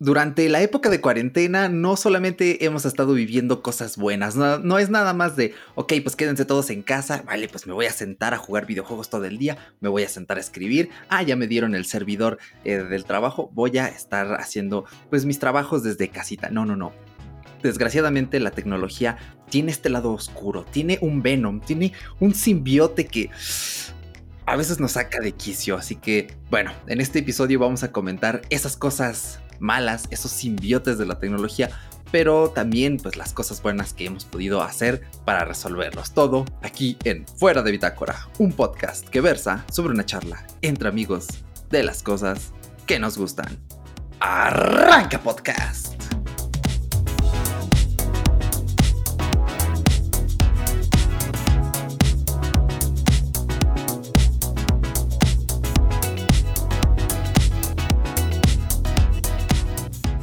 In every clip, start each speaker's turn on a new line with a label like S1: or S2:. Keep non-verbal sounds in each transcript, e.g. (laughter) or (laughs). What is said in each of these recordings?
S1: Durante la época de cuarentena no solamente hemos estado viviendo cosas buenas, no, es nada más de, ok, pues quédense todos en casa, vale, pues me voy a sentar a jugar videojuegos todo el día, me voy a sentar a escribir, ah, ya me dieron el servidor eh, del trabajo, voy a estar haciendo pues mis trabajos desde casita, no, no, no. Desgraciadamente la tecnología tiene este lado oscuro, tiene un venom, tiene un simbiote que a veces nos saca de quicio, así que bueno, en este episodio vamos a comentar esas cosas malas, esos simbiotes de la tecnología, pero también pues las cosas buenas que hemos podido hacer para resolverlos. Todo aquí en Fuera de Bitácora, un podcast que versa sobre una charla entre amigos de las cosas que nos gustan. Arranca podcast.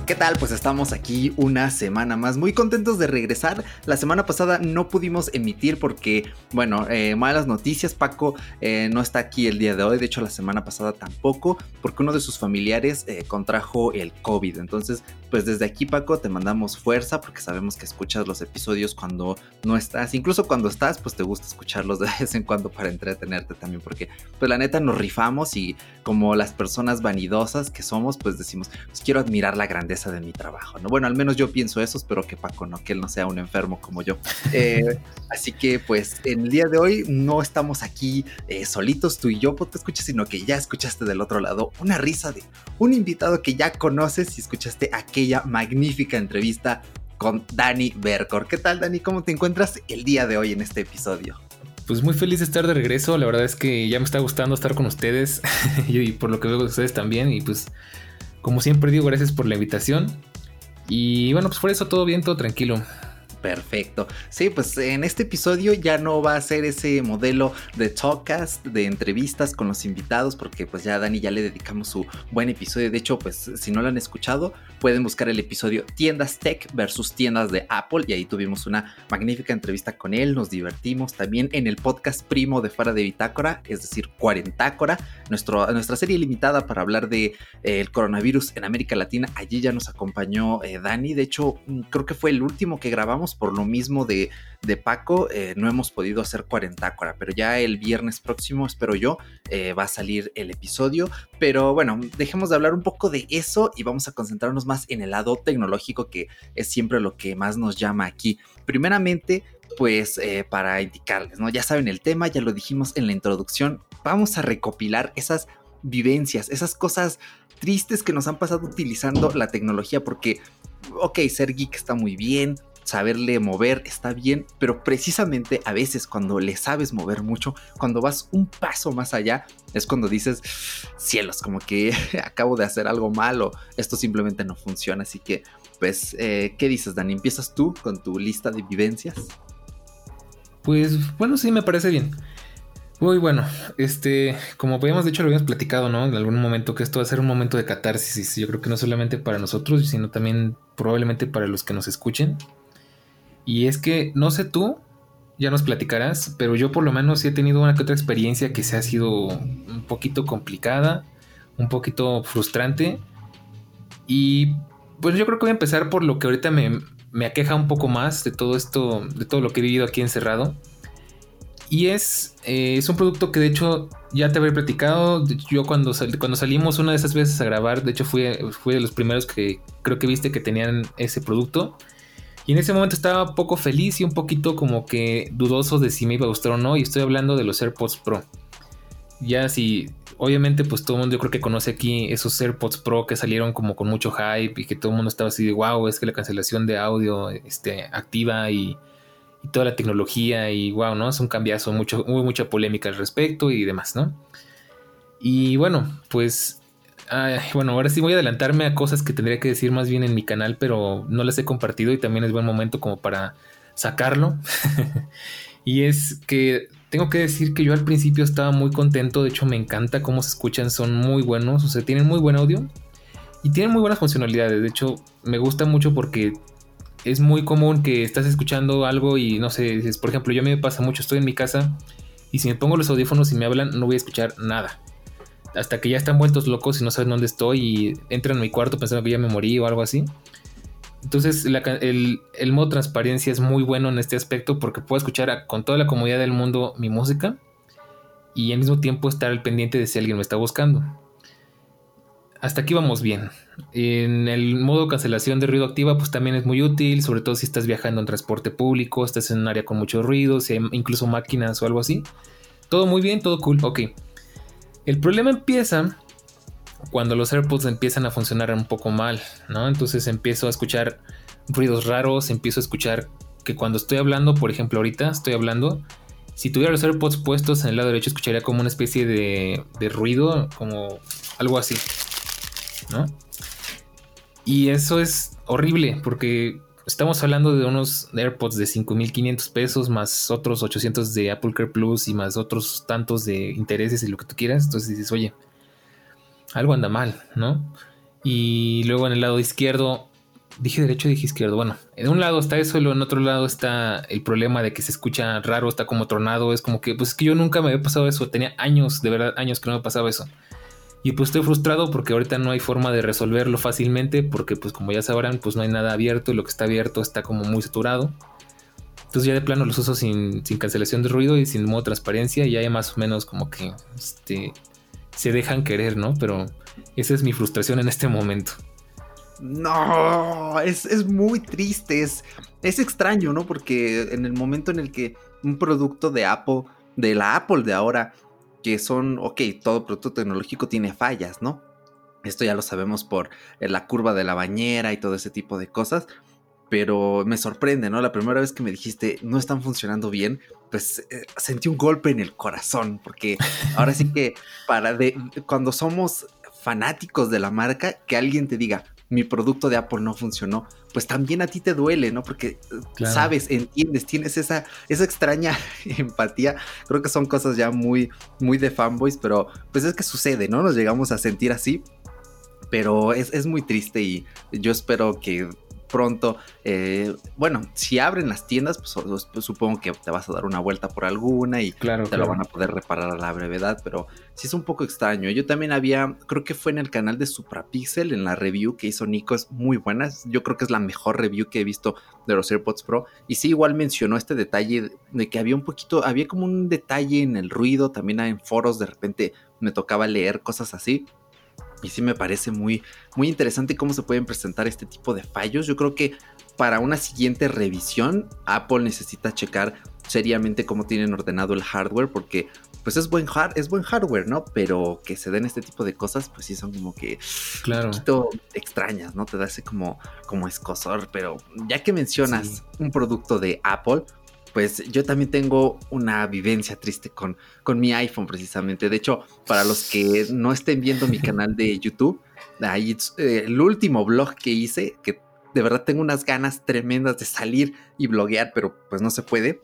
S1: ¿Qué tal? Pues estamos aquí una semana más, muy contentos de regresar. La semana pasada no pudimos emitir porque, bueno, eh, malas noticias, Paco eh, no está aquí el día de hoy, de hecho la semana pasada tampoco, porque uno de sus familiares eh, contrajo el COVID. Entonces, pues desde aquí, Paco, te mandamos fuerza porque sabemos que escuchas los episodios cuando no estás, incluso cuando estás, pues te gusta escucharlos de vez en cuando para entretenerte también, porque pues la neta nos rifamos y como las personas vanidosas que somos, pues decimos, pues quiero admirar la grandeza de mi trabajo, ¿no? Bueno, al menos yo pienso eso, espero que Paco no, que él no sea un enfermo como yo. Eh, (laughs) así que pues en el día de hoy no estamos aquí eh, solitos tú y yo, pues te escuchas, sino que ya escuchaste del otro lado una risa de un invitado que ya conoces y escuchaste magnífica entrevista con Dani Bercor. ¿Qué tal, Dani? ¿Cómo te encuentras el día de hoy en este episodio?
S2: Pues muy feliz de estar de regreso. La verdad es que ya me está gustando estar con ustedes (laughs) y por lo que veo de ustedes también. Y pues como siempre digo, gracias por la invitación. Y bueno, pues por eso todo bien, todo tranquilo.
S1: Perfecto. Sí, pues en este episodio ya no va a ser ese modelo de talkcast, de entrevistas con los invitados, porque pues ya a Dani ya le dedicamos su buen episodio. De hecho, pues si no lo han escuchado, pueden buscar el episodio Tiendas Tech versus tiendas de Apple y ahí tuvimos una magnífica entrevista con él, nos divertimos también en el podcast primo de Fuera de Bitácora, es decir, Cuarentácora, nuestro, nuestra serie limitada para hablar de eh, el coronavirus en América Latina. Allí ya nos acompañó eh, Dani, de hecho mm, creo que fue el último que grabamos por lo mismo de, de Paco, eh, no hemos podido hacer cuarentácora, pero ya el viernes próximo, espero yo, eh, va a salir el episodio. Pero bueno, dejemos de hablar un poco de eso y vamos a concentrarnos más en el lado tecnológico, que es siempre lo que más nos llama aquí. Primeramente, pues eh, para indicarles, ¿no? Ya saben el tema, ya lo dijimos en la introducción, vamos a recopilar esas vivencias, esas cosas tristes que nos han pasado utilizando la tecnología, porque, ok, ser geek está muy bien, saberle mover está bien, pero precisamente a veces cuando le sabes mover mucho, cuando vas un paso más allá, es cuando dices, cielos, como que (laughs) acabo de hacer algo malo, esto simplemente no funciona, así que, pues, eh, ¿qué dices, Dani? ¿Empiezas tú con tu lista de vivencias?
S2: Pues bueno, sí, me parece bien. Muy bueno, este, como habíamos dicho, lo habíamos platicado, ¿no? En algún momento que esto va a ser un momento de catarsis. Yo creo que no solamente para nosotros, sino también probablemente para los que nos escuchen. Y es que, no sé tú, ya nos platicarás, pero yo por lo menos sí he tenido una que otra experiencia que se ha sido un poquito complicada, un poquito frustrante. Y pues yo creo que voy a empezar por lo que ahorita me, me aqueja un poco más de todo esto, de todo lo que he vivido aquí encerrado. Y es, eh, es un producto que de hecho ya te había platicado. Yo cuando, cuando salimos una de esas veces a grabar, de hecho fui, fui de los primeros que creo que viste que tenían ese producto. Y en ese momento estaba poco feliz y un poquito como que dudoso de si me iba a gustar o no. Y estoy hablando de los AirPods Pro. Ya si, obviamente, pues todo el mundo yo creo que conoce aquí esos AirPods Pro que salieron como con mucho hype y que todo el mundo estaba así de wow, es que la cancelación de audio este, activa y, toda la tecnología y wow, ¿no? Es un cambiazo, mucho, hubo mucha polémica al respecto y demás, ¿no? Y bueno, pues bueno, ahora sí voy a adelantarme a cosas que tendría que decir más bien en mi canal, pero no las he compartido y también es buen momento como para sacarlo. (laughs) y es que tengo que decir que yo al principio estaba muy contento, de hecho me encanta cómo se escuchan, son muy buenos, o sea, tienen muy buen audio y tienen muy buenas funcionalidades. De hecho, me gusta mucho porque es muy común que estás escuchando algo y no sé, por ejemplo, yo me pasa mucho, estoy en mi casa y si me pongo los audífonos y me hablan, no voy a escuchar nada hasta que ya están vueltos locos y no saben dónde estoy y entran en mi cuarto pensando que ya me morí o algo así. Entonces el, el, modo transparencia es muy bueno en este aspecto porque puedo escuchar con toda la comodidad del mundo mi música y al mismo tiempo estar al pendiente de si alguien me está buscando. Hasta aquí vamos bien. En el modo cancelación de ruido activa, pues también es muy útil, sobre todo si estás viajando en transporte público, estás en un área con mucho ruido, si hay incluso máquinas o algo así. Todo muy bien, todo cool, ok. El problema empieza cuando los AirPods empiezan a funcionar un poco mal, ¿no? Entonces empiezo a escuchar ruidos raros, empiezo a escuchar que cuando estoy hablando, por ejemplo, ahorita estoy hablando, si tuviera los AirPods puestos en el lado derecho, escucharía como una especie de, de ruido, como algo así, ¿no? Y eso es horrible porque estamos hablando de unos AirPods de 5.500 pesos más otros 800 de Apple Care Plus y más otros tantos de intereses y lo que tú quieras. Entonces dices, oye, algo anda mal, ¿no? Y luego en el lado izquierdo, dije derecho, dije izquierdo. Bueno, en un lado está eso, y en otro lado está el problema de que se escucha raro, está como tronado. Es como que, pues es que yo nunca me había pasado eso. Tenía años, de verdad, años que no me pasaba eso. Y pues estoy frustrado porque ahorita no hay forma de resolverlo fácilmente porque pues como ya sabrán pues no hay nada abierto y lo que está abierto está como muy saturado. Entonces ya de plano los uso sin, cancelación de ruido y sin modo transparencia y ya más o menos como que este, se dejan querer, ¿no? Pero esa es mi frustración en este momento.
S1: No, es, es muy triste, es, es extraño, ¿no? Porque en el momento en el que un producto de Apple, de la Apple de ahora, que son, ok, todo producto tecnológico tiene fallas, ¿no? Esto ya lo sabemos por eh, la curva de la bañera y todo ese tipo de cosas, pero me sorprende, ¿no? La primera vez que me dijiste no están funcionando bien, pues eh, sentí un golpe en el corazón, porque ahora sí que para de, cuando somos fanáticos de la marca, que alguien te diga, mi producto de Apple no funcionó, pues también a ti te duele, ¿no? Porque eh, sabes, entiendes, tienes esa, esa extraña (laughs) empatía. Creo que son cosas ya muy, muy de fanboys, pero pues es que sucede, ¿no? Nos llegamos a sentir así. Pero es, es muy triste y yo espero que pronto. Eh, bueno, si abren las tiendas, pues, pues, supongo que te vas a dar una vuelta por alguna y te lo van a poder reparar a la brevedad, pero sí es un poco extraño. Yo también había, creo que fue en el canal de Suprapixel, en la review que hizo Nico, es muy buena. Yo creo que es la mejor review que he visto de los AirPods Pro. Y sí, igual mencionó este detalle de que había un poquito, había como un detalle en el ruido, también en foros de repente me tocaba leer cosas así. Y sí me parece muy, muy interesante cómo se pueden presentar este tipo de fallos. Yo creo que para una siguiente revisión, Apple necesita checar seriamente cómo tienen ordenado el hardware, porque pues es buen, hard, es buen hardware, ¿no? Pero que se den este tipo de cosas, pues sí son como que
S2: claro.
S1: un poquito extrañas, ¿no? Te da ese como, como escosor, pero ya que mencionas un producto de Apple, pues yo también tengo una vivencia triste con, con mi iPhone precisamente. De hecho, para los que no estén viendo mi canal de (laughs) YouTube, ahí eh, el último blog que hice, que de verdad tengo unas ganas tremendas de salir y bloguear, pero pues no se puede.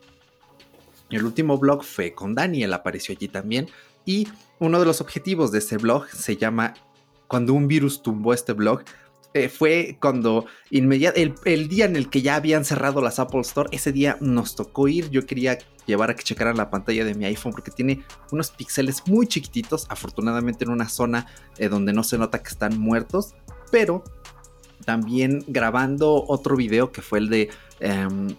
S1: El último blog fue con Daniel, apareció allí también. Y uno de los objetivos de ese blog se llama Cuando un virus tumbó este blog, eh, fue cuando inmediatamente, el, día en el que ya habían cerrado las Apple Store, ese día nos tocó ir. Yo quería llevar a que checaran la pantalla de mi iPhone porque tiene unos píxeles muy chiquititos, afortunadamente en una zona eh, donde no se nota que están muertos, pero también grabando otro video que fue el de em,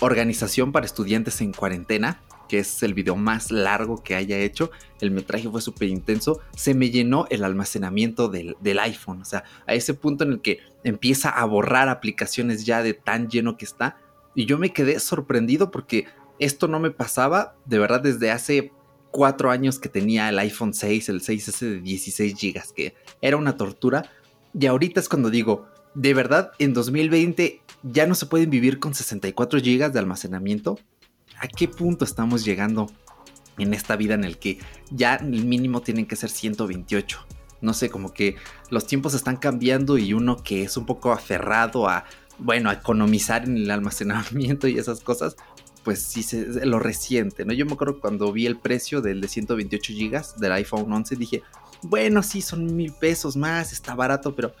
S1: organización para estudiantes en cuarentena que es el video más largo que haya hecho, el metraje fue súper intenso, se me llenó el almacenamiento del, iPhone, o sea, a ese punto en el que empieza a borrar aplicaciones ya de tan lleno que está, y yo me quedé sorprendido porque esto no me pasaba de verdad desde hace cuatro años que tenía el iPhone 6, el 6S de 16 GB, que era una tortura, y ahorita es cuando digo, de verdad, en 2020 ya no se pueden vivir con 64 GB de almacenamiento a qué punto estamos llegando en esta vida en el que ya el mínimo tienen que ser 128. No sé, como que los tiempos están cambiando y uno que es un poco aferrado a, bueno, a economizar en el almacenamiento (laughs) y esas cosas, pues sí se, lo resiente, ¿no? Yo me acuerdo cuando vi el precio del de 128 GB del iPhone 11, dije, bueno, sí, son mil pesos más, está barato, pero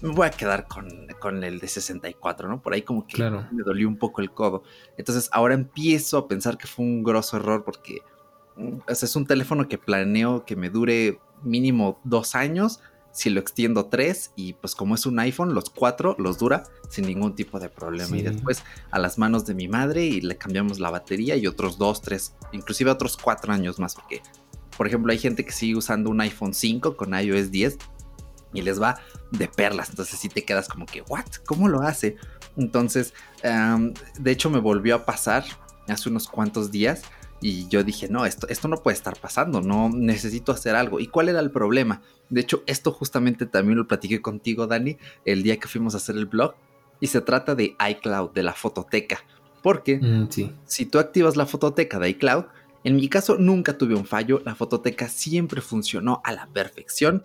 S1: me voy a quedar con, el de 64, ¿no? Por ahí como que me dolió un poco el codo. Entonces ahora empiezo a pensar que fue un grosso error porque mm, es un teléfono que planeo que me dure mínimo dos años, si lo extiendo tres y pues como es un iPhone, los cuatro los dura sin ningún tipo de problema. Y después a las manos de mi madre y le cambiamos la batería y otros dos, tres, inclusive otros cuatro años más porque, por ejemplo, hay gente que sigue usando un iPhone 5 con iOS 10 y les va de perlas. Entonces si te quedas como que, ¿what? ¿Cómo lo hace? Entonces, de hecho me volvió a pasar hace unos cuantos días y yo dije, no, esto, esto no puede estar pasando, no necesito hacer algo. ¿Y cuál era el problema? De hecho, esto justamente también lo platiqué contigo, Dani, el día que fuimos a hacer el blog. Y se trata de iCloud, de la fototeca. Porque mm, si tú activas la fototeca de iCloud, en mi caso nunca tuve un fallo, la fototeca siempre funcionó a la perfección,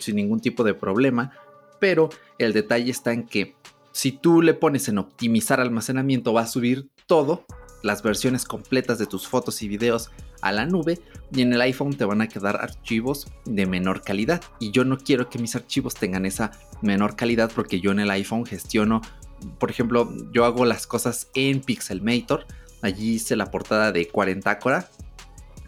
S1: sin ningún tipo de problema. Pero el detalle está en que si tú le pones en optimizar almacenamiento, va a subir todo las versiones completas de tus fotos y videos a la nube y en el iPhone te van a quedar archivos de menor calidad y yo no quiero que mis archivos tengan esa menor calidad porque yo en el iPhone gestiono por ejemplo yo hago las cosas en Pixelmator allí hice la portada de 40 Cora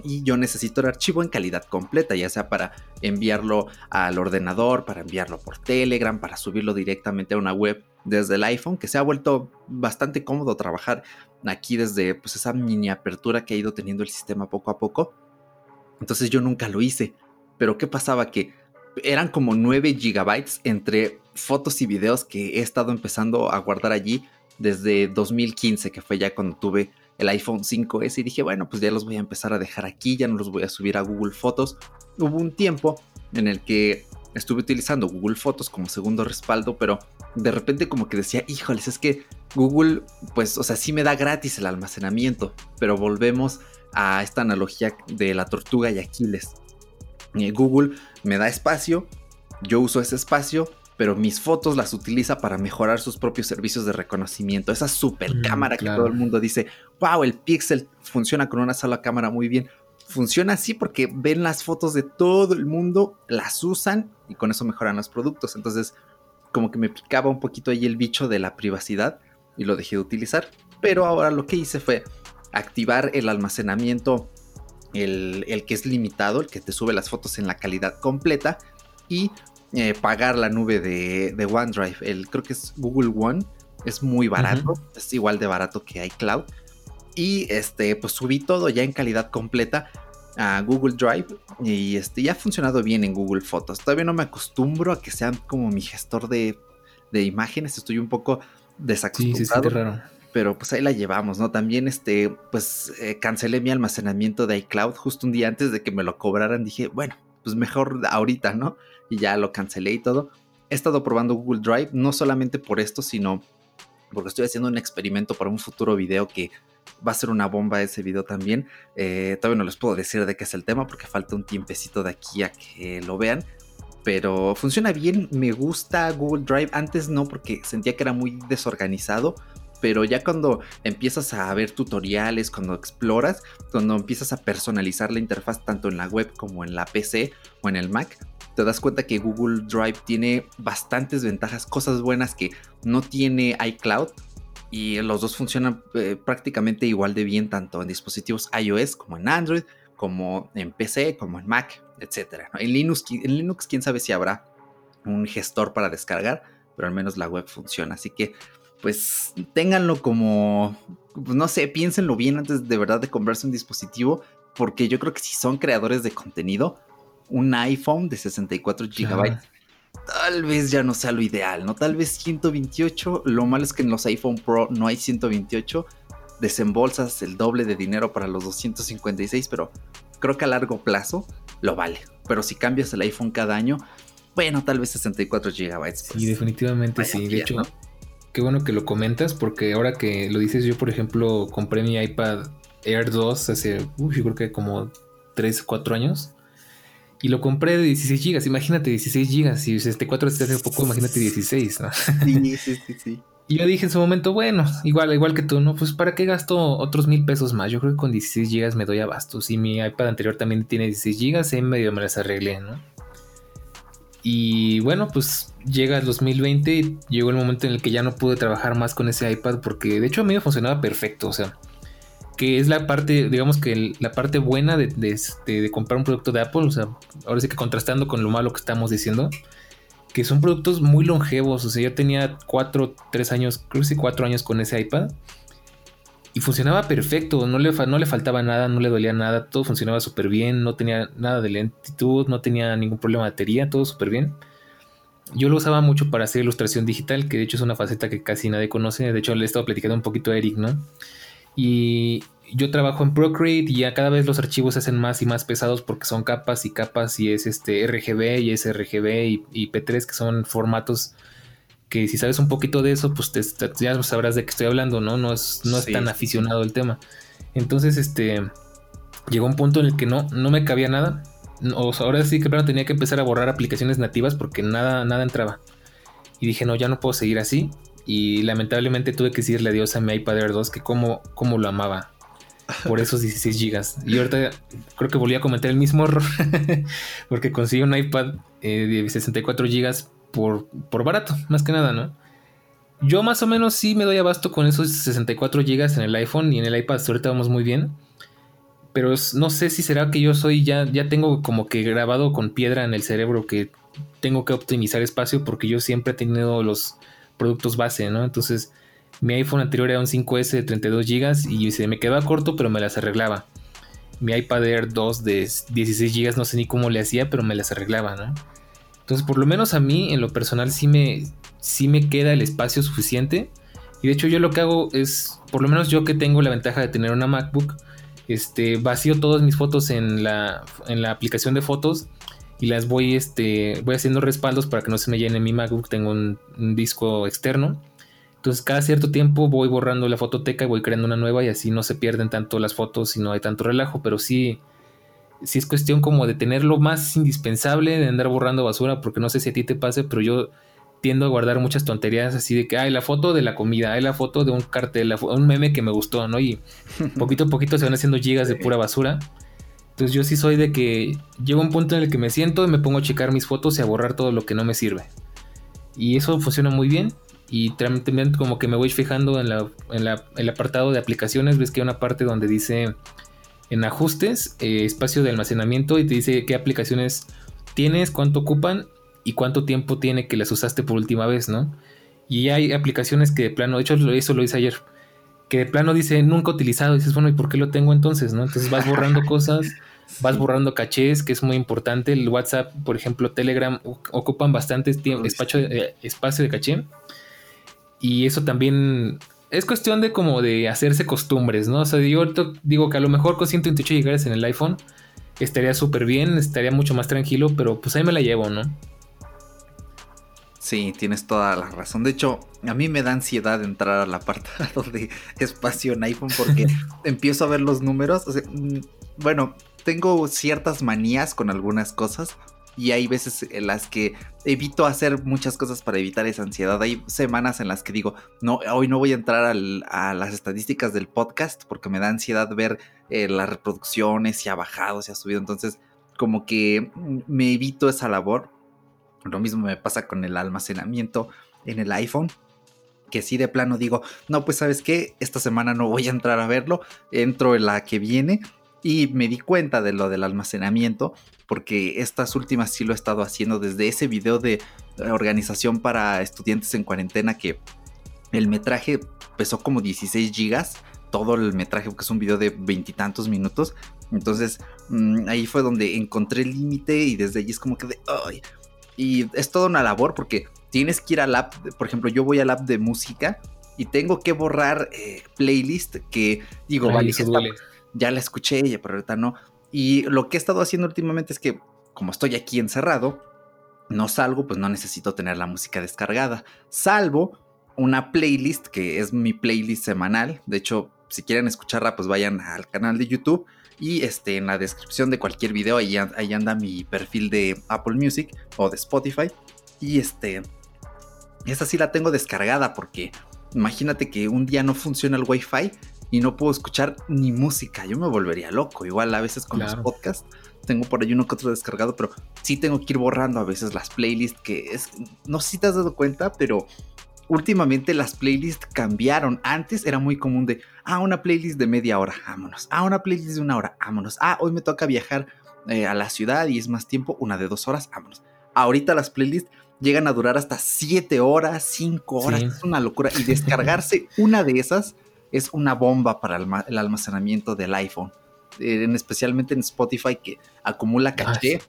S1: y yo necesito el archivo en calidad completa, ya sea para enviarlo al ordenador, para enviarlo por Telegram, para subirlo directamente a una web desde el iPhone, que se ha vuelto bastante cómodo trabajar aquí desde pues, esa mini apertura que ha ido teniendo el sistema poco a poco. Entonces yo nunca lo hice. Pero ¿qué pasaba? Que eran como 9 gigabytes entre fotos y videos que he estado empezando a guardar allí desde 2015, que fue ya cuando tuve el iPhone 5S y dije, bueno, pues ya los voy a empezar a dejar aquí, ya no los voy a subir a Google Fotos. Hubo un tiempo en el que estuve utilizando Google Fotos como segundo respaldo, pero de repente como que decía, híjoles, es que Google, pues, o sea, sí me da gratis el almacenamiento, pero volvemos a esta analogía de la tortuga y Aquiles. Eh, Google me da espacio, yo uso ese espacio, pero mis fotos las utiliza para mejorar sus propios servicios de reconocimiento. Esa super mm, cámara que todo el mundo dice, wow, el Pixel funciona con una sola cámara muy bien. Funciona así porque ven las fotos de todo el mundo, las usan y con eso mejoran los productos. Entonces, como que me picaba un poquito ahí el bicho de la privacidad y lo dejé de utilizar. Pero ahora lo que hice fue activar el almacenamiento, el, el que es limitado, el que te sube las fotos en la calidad completa y eh, pagar la nube de, OneDrive. El, creo que es Google One. Es muy barato. Es igual de barato que iCloud. Y este, pues subí todo ya en calidad completa a Google Drive. Y este, ya ha funcionado bien en Google Fotos. Todavía no me acostumbro a que sean como mi gestor de, imágenes. Estoy un poco desacostumbrado. pero pues ahí la llevamos, ¿no? También este, pues eh, cancelé mi almacenamiento de iCloud justo un día antes de que me lo cobraran. Dije, bueno, pues mejor ahorita, ¿no? Y ya lo cancelé y todo. He estado probando Google Drive, no solamente por esto, sino porque estoy haciendo un experimento para un futuro video que va a ser una bomba ese video también. Eh, todavía no les puedo decir de qué es el tema porque falta un tiempecito de aquí a que lo vean. Pero funciona bien, me gusta Google Drive. Antes no porque sentía que era muy desorganizado pero ya cuando empiezas a ver tutoriales, cuando exploras, cuando empiezas a personalizar la interfaz tanto en la web como en la PC o en el Mac, te das cuenta que Google Drive tiene bastantes ventajas, cosas buenas que no tiene iCloud. Y los dos funcionan eh, prácticamente igual de bien tanto en dispositivos iOS como en Android, como en PC, como en Mac, etc. En, Linux, en Linux, quién sabe si habrá un gestor para descargar, pero al menos la web funciona. Así que pues ténganlo como, pues, no sé, piénsenlo bien antes de verdad de comprarse un dispositivo, porque yo creo que si son creadores de contenido, un iPhone de 64 GB tal vez ya no sea lo ideal, ¿no? Tal vez 128, lo malo es que en los iPhone Pro no hay 128, desembolsas el doble de dinero para los 256, pero creo que a largo plazo lo vale. Pero si cambias el iPhone cada año, bueno, tal vez 64 GB. Pues,
S2: sí, definitivamente sí. De hecho, qué bueno que lo comentas, porque ahora que lo dices, yo, por ejemplo, compré mi iPad Air 2 hace, yo creo que como 3, 4 años. Y lo compré de 16 GB. Imagínate 16 GB. Si 64 es hace poco, imagínate 16, ¿no? Sí, sí, sí, sí. Y yo dije en su momento, bueno, igual, igual que tú, ¿no? Pues para qué gasto otros mil pesos más. Yo creo que con 16 GB me doy abasto. Si mi iPad anterior también tiene 16 GB, en medio me las arreglé, ¿no? Y bueno, pues llega el 2020 y llegó el momento en el que ya no pude trabajar más con ese iPad porque de hecho a mí me funcionaba perfecto. O sea, que es la parte, digamos que la parte buena de, este, de, comprar un producto de Apple, o sea, ahora sí que contrastando con lo malo que estamos diciendo, que son productos muy longevos, o sea, yo tenía cuatro, tres años, creo que sí, cuatro años con ese iPad y funcionaba perfecto, no le, no le faltaba nada, no le dolía nada, todo funcionaba súper bien, no tenía nada de lentitud, no tenía ningún problema de batería, todo súper bien. Yo lo usaba mucho para hacer ilustración digital, que de hecho es una faceta que casi nadie conoce, de hecho le he estado platicando un poquito a Eric, ¿no? Y yo trabajo en Procreate y ya cada vez los archivos se hacen más y más pesados porque son capas y capas y es este RGB y es RGB y, y P3 que son formatos que si sabes un poquito de eso, pues te, ya sabrás de qué estoy hablando, ¿no? No es, no es tan aficionado el tema. Entonces, este, llegó un punto en el que no, no me cabía nada. O ahora sí que primero tenía que empezar a borrar aplicaciones nativas porque nada, nada entraba. Y dije, no, ya no puedo seguir así. Y lamentablemente tuve que decirle adiós a mi iPad Air 2, que como, como lo amaba. Por (laughs) esos 16 gigas. Y ahorita creo que volví a cometer el mismo error. (laughs) porque conseguí un iPad eh, de 64 gigas por, por barato, más que nada, ¿no? Yo más o menos sí me doy abasto con esos 64 GB en el iPhone y en el iPad ahorita vamos muy bien. Pero no sé si será que yo soy ya, ya tengo como que grabado con piedra en el cerebro que tengo que optimizar espacio porque yo siempre he tenido los productos base, ¿no? Entonces mi iPhone anterior era un 5S de 32 GB y se me quedaba corto pero me las arreglaba. Mi iPad Air 2 de 16 GB no sé ni cómo le hacía pero me las arreglaba, ¿no? Entonces, por lo menos a mí, en lo personal, sí me, sí me queda el espacio suficiente. Y de hecho, yo lo que hago es, por lo menos yo que tengo la ventaja de tener una MacBook, este, vacío todas mis fotos en la, en la aplicación de fotos y las voy, este, voy haciendo respaldos para que no se me llene mi MacBook. Tengo un, un disco externo. Entonces, cada cierto tiempo voy borrando la fototeca y voy creando una nueva y así no se pierden tanto las fotos y no hay tanto relajo. Pero sí, si es cuestión como de tenerlo más indispensable, de andar borrando basura, porque no sé si a ti te pase, pero yo tiendo a guardar muchas tonterías así de que hay la foto de la comida, hay la foto de un cartel, un meme que me gustó, ¿no? Y (laughs) poquito a poquito se van haciendo gigas de pura basura. Entonces yo sí soy de que llega un punto en el que me siento y me pongo a checar mis fotos y a borrar todo lo que no me sirve. Y eso funciona muy bien. Y también como que me voy fijando en, la, en la, el apartado de aplicaciones, ves que hay una parte donde dice en ajustes, eh, espacio de almacenamiento y te dice qué aplicaciones tienes, cuánto ocupan y cuánto tiempo tiene que las usaste por última vez, ¿no? Y hay aplicaciones que de plano, de hecho eso lo hice ayer, que de plano dice nunca utilizado, y dices, bueno, ¿y por qué lo tengo entonces, no? Entonces vas borrando (laughs) cosas, vas borrando cachés, que es muy importante. El WhatsApp, por ejemplo, Telegram ocupan bastante espacio, eh, espacio de caché. Y eso también es cuestión de como de hacerse costumbres, ¿no? O sea, yo digo que a lo mejor con 128 GB en el iPhone estaría súper bien, estaría mucho más tranquilo, pero pues ahí me la llevo, ¿no?
S1: Sí, tienes toda la razón. De hecho, a mí me da ansiedad entrar al apartado (laughs) de espacio en iPhone porque (laughs) empiezo a ver los números. Mm, bueno, tengo ciertas manías con algunas cosas y hay veces en las que evito hacer muchas cosas para evitar esa ansiedad. Hay semanas en las que digo, no, hoy no voy a entrar a las estadísticas del podcast porque me da ansiedad ver eh, las reproducciones, si ha bajado, si ha subido. Entonces, como que me evito esa labor. Lo mismo me pasa con el almacenamiento en el iPhone que si de plano digo, no, pues sabes qué, esta semana no voy a entrar a verlo, entro en la que viene y me di cuenta de lo del almacenamiento porque estas últimas sí lo he estado haciendo desde ese video de organización para estudiantes en cuarentena que el metraje pesó como 16 gigas, todo el metraje porque es un video de veintitantos minutos, entonces mm, ahí fue donde encontré el límite y desde allí es como que de, ay, y es toda una labor porque tienes que ir al app, por ejemplo yo voy al app de música y tengo que borrar eh, playlist que digo, vale, ya la escuché, pero ahorita no, y lo que he estado haciendo últimamente es que, como estoy aquí encerrado, no salgo, pues no necesito tener la música descargada. Salvo una playlist que es mi playlist semanal. De hecho, si quieren escucharla, pues vayan al canal de YouTube. Y este, en la descripción de cualquier video, ahí, ahí anda mi perfil de Apple Music o de Spotify. Y este, esa sí la tengo descargada porque imagínate que un día no funciona el Wi-Fi y no puedo escuchar ni música. Yo me volvería loco. Igual a veces con los podcasts tengo por ahí uno que otro descargado, pero sí tengo que ir borrando a veces las playlists que es, no sé si te has dado cuenta, pero últimamente las playlists cambiaron. Antes era muy común de, ah, una playlist de media hora, vámonos. Ah, una playlist de una hora, vámonos. Ah, hoy me toca viajar eh, a la ciudad y es más tiempo, una de dos horas, vámonos. Ahorita las playlists llegan a durar hasta siete horas, cinco horas, es una locura. Y (laughs) descargarse una de esas es una bomba para el almacenamiento del iPhone. en, especialmente en Spotify que acumula caché.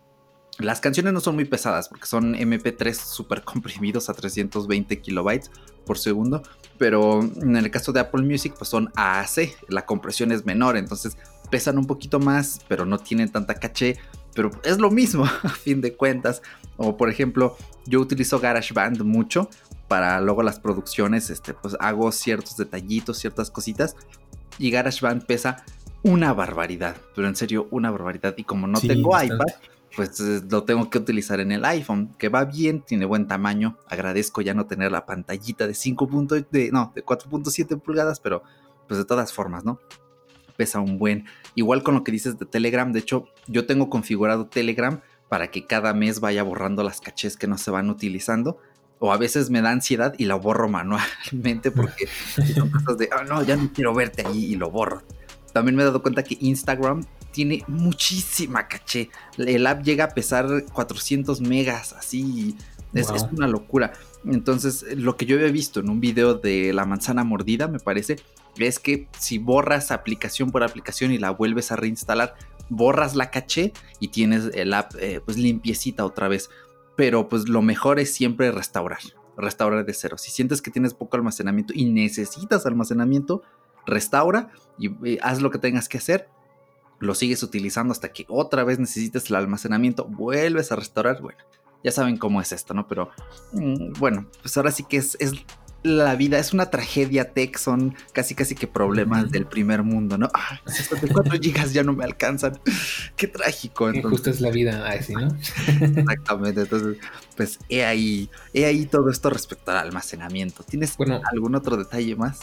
S1: Las canciones no son muy pesadas porque son MP3 súper comprimidos a 320 kilobytes por segundo, pero en el caso de Apple Music pues son AAC, la compresión es menor, entonces pesan un poquito más, pero no tienen tanta caché, pero es lo mismo (laughs) a fin de cuentas. O por ejemplo, yo utilizo GarageBand mucho para luego las producciones, este, pues hago ciertos detallitos, ciertas cositas y GarageBand pesa una barbaridad, pero en serio una barbaridad y como no tengo iPad, pues eh, lo tengo que utilizar en el iPhone, que va bien, tiene buen tamaño. Agradezco ya no tener la pantallita de 5. de no, de 4.7 pulgadas, pero pues de todas formas, ¿no? Pesa un buen. Igual con lo que dices de Telegram, de hecho, yo tengo configurado Telegram para que cada mes vaya borrando las cachés que no se van utilizando. O a veces me da ansiedad y lo borro manualmente (laughs) porque son cosas de, oh, no, ya no quiero verte ahí y lo borro. También me he dado cuenta que Instagram tiene muchísima caché. El app llega a pesar 400 megas, así. Es, una locura. Entonces, lo que yo había visto en un video de la manzana mordida, me parece, es que si borras aplicación por aplicación y la vuelves a reinstalar, borras la caché y tienes el app eh, pues limpiecita otra vez. Pero pues lo mejor es siempre restaurar, restaurar de cero. Si sientes que tienes poco almacenamiento y necesitas almacenamiento, restaura y eh, haz lo que tengas que hacer lo sigues utilizando hasta que otra vez necesites el almacenamiento, vuelves a restaurar, bueno, ya saben cómo es esto, ¿no? Pero mm, bueno, pues ahora sí que es, es, la vida, es una tragedia tech, son casi casi que problemas del primer mundo, ¿no? Ah, 64 (laughs) gigas ya no me alcanzan, qué trágico.
S2: Entonces. Justo es la vida así, ¿no?
S1: Exactamente, entonces, pues he ahí, he ahí todo esto respecto al almacenamiento. ¿Tienes algún otro detalle más?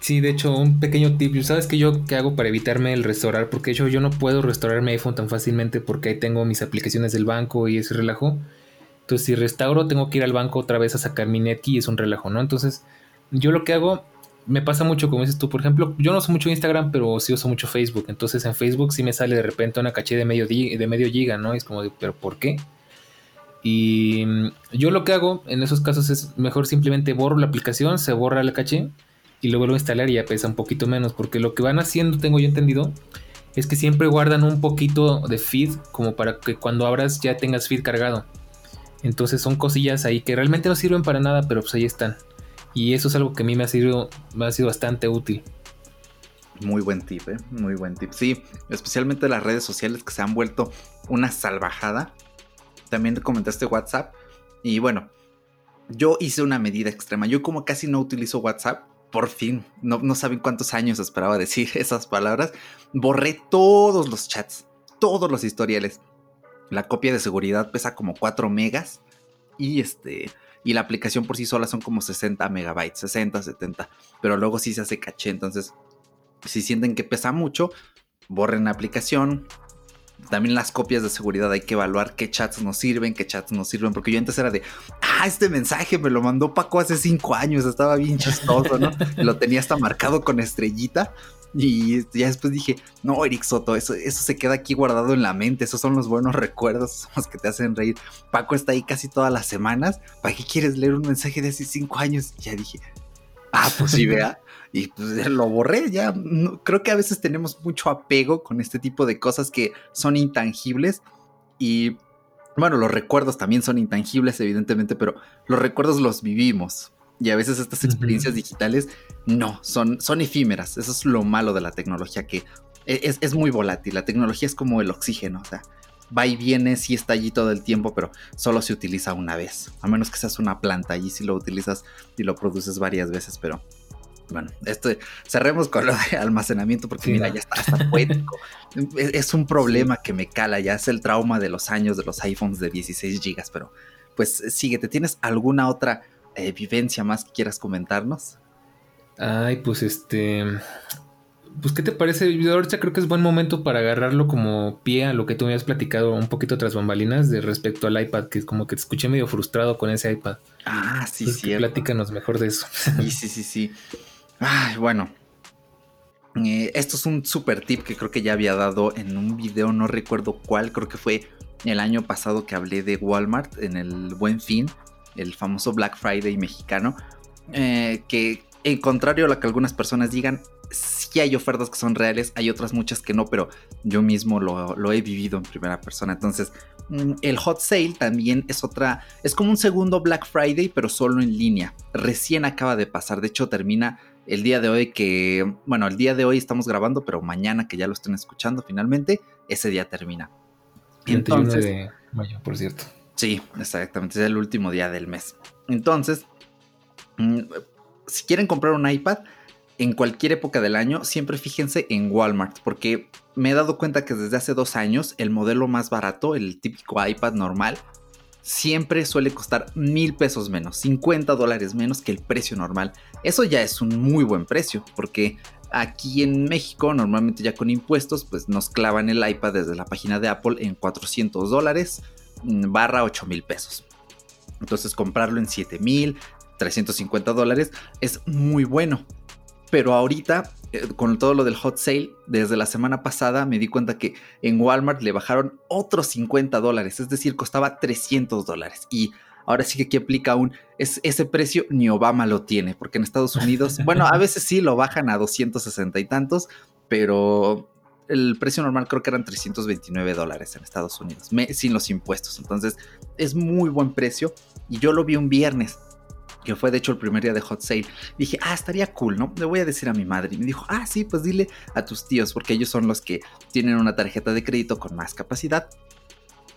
S2: Sí, de hecho, un pequeño tip. ¿Sabes qué yo qué hago para evitarme el restaurar? Porque yo, yo no puedo restaurar mi iPhone tan fácilmente porque ahí tengo mis aplicaciones del banco y ese relajo. Entonces, si restauro, tengo que ir al banco otra vez a sacar mi netkey y es un relajo, ¿no? Entonces, yo lo que hago, me pasa mucho, como dices tú, por ejemplo, yo no uso mucho Instagram, pero sí uso mucho Facebook. Entonces, en Facebook sí me sale de repente una caché de medio, de medio giga, ¿no? Y es como, ¿pero por qué? Y mm, yo lo que hago en esos casos es mejor simplemente borro la aplicación, se borra la caché y lo vuelvo a instalar y ya pesa un poquito menos. Porque lo que van haciendo, tengo yo entendido, es que siempre guardan un poquito de feed como para que cuando abras ya tengas feed cargado. Entonces son cosillas ahí que realmente no sirven para nada, pero pues ahí están. Y eso es algo que a mí me ha sido, me ha sido bastante útil.
S1: Muy buen tip, ¿eh? muy buen tip. Sí, especialmente las redes sociales que se han vuelto una salvajada. También comentaste WhatsApp. Y bueno, yo hice una medida extrema. Yo como casi no utilizo WhatsApp, por fin, no, saben cuántos años esperaba decir (laughs) esas palabras, borré todos los chats, todos los historiales. La copia de seguridad pesa como 4 megas y este y la aplicación por sí sola son como 60 megabytes, 60, 70, pero luego sí se hace caché, entonces si sienten que pesa mucho, borren la aplicación, también las copias de seguridad hay que evaluar qué chats nos sirven, qué chats nos sirven, porque yo antes era de, ah, este mensaje me lo mandó Paco hace cinco años, estaba bien chistoso, ¿no? (laughs) lo tenía hasta marcado con estrellita. Y ya después dije, no, Eric Soto, eso, eso se queda aquí guardado en la mente, esos son los buenos (laughs) recuerdos, son los que te hacen reír. Paco está ahí casi todas las semanas, ¿para qué quieres leer un mensaje de hace cinco años? Y ya dije, ah, pues sí, vea (laughs) y pues lo borré ya. creo que a veces tenemos mucho apego con este tipo de cosas que son intangibles y bueno, los recuerdos también son intangibles evidentemente, pero los recuerdos los vivimos. Y a veces estas experiencias digitales no, son, son efímeras. Eso es lo malo de la tecnología, que e, es, es muy volátil. La tecnología es como el oxígeno, o sea, va y viene, sí está allí todo el tiempo, pero solo se utiliza una vez. A menos que seas una planta, allí si lo utilizas y lo produces varias veces, pero bueno, esto, cerremos con lo de almacenamiento porque mira, ya está hasta poético. (laughs) es, un problema que me cala, ya es el trauma de los años de los iPhones de 16 GB, pero pues síguete, ¿tienes alguna otra eh, vivencia más que quieras comentarnos?
S2: Ay, pues este... pues, ¿qué te parece? ahorita creo que es buen momento para agarrarlo como pie a lo que tú me habías platicado un poquito tras bambalinas de respecto al iPad, que como que te escuché medio frustrado con ese iPad.
S1: Ah, sí, sí.
S2: Platícanos mejor de eso.
S1: Sí, sí, sí, sí. Ay, bueno. Eh, esto es un super tip que creo que ya había dado en un video, no recuerdo cuál, creo que fue el año pasado que hablé de Walmart en el Buen Fin, el famoso Black Friday mexicano, eh, que en contrario a lo que algunas personas digan, sí hay ofertas que son reales, hay otras muchas que no, pero yo mismo lo, he vivido en primera persona. Entonces, mm, el hot sale también es otra, es como un segundo Black Friday, pero solo en línea. Recién acaba de pasar, de hecho termina el día de hoy que, bueno, el día de hoy estamos grabando, pero mañana que ya lo estén escuchando finalmente, ese día termina.
S2: Entonces, de mayo, por cierto.
S1: Sí, exactamente, es el último día del mes. Entonces, mm, si quieren comprar un iPad, en cualquier época del año, siempre fíjense en Walmart, porque me he dado cuenta que desde hace dos años el modelo más barato, el típico iPad normal, siempre suele costar mil pesos menos, 50 dólares menos que el precio normal. Eso ya es un muy buen precio, porque aquí en México, normalmente ya con impuestos, pues nos clavan el iPad desde la página de Apple en 400 dólares barra 8 mil pesos. Entonces comprarlo en 7 mil, 350 dólares es muy bueno. Pero ahorita, eh, con todo lo del hot sale, desde la semana pasada me di cuenta que en Walmart le bajaron otros 50 dólares, es decir, costaba 300 dólares. Y ahora sí que aquí aplica un, es, ese precio ni Obama lo tiene, porque en Estados Unidos, (laughs) bueno, a veces sí lo bajan a 260 y tantos, pero el precio normal creo que eran 329 dólares en Estados Unidos, sin los impuestos. Entonces es muy buen precio y yo lo vi un viernes que fue de hecho el primer día de Hot Sale. Dije, ah, estaría cool, ¿no? Le voy a decir a mi madre. Y me dijo, ah, sí, pues dile a tus tíos, porque ellos son los que tienen una tarjeta de crédito con más capacidad.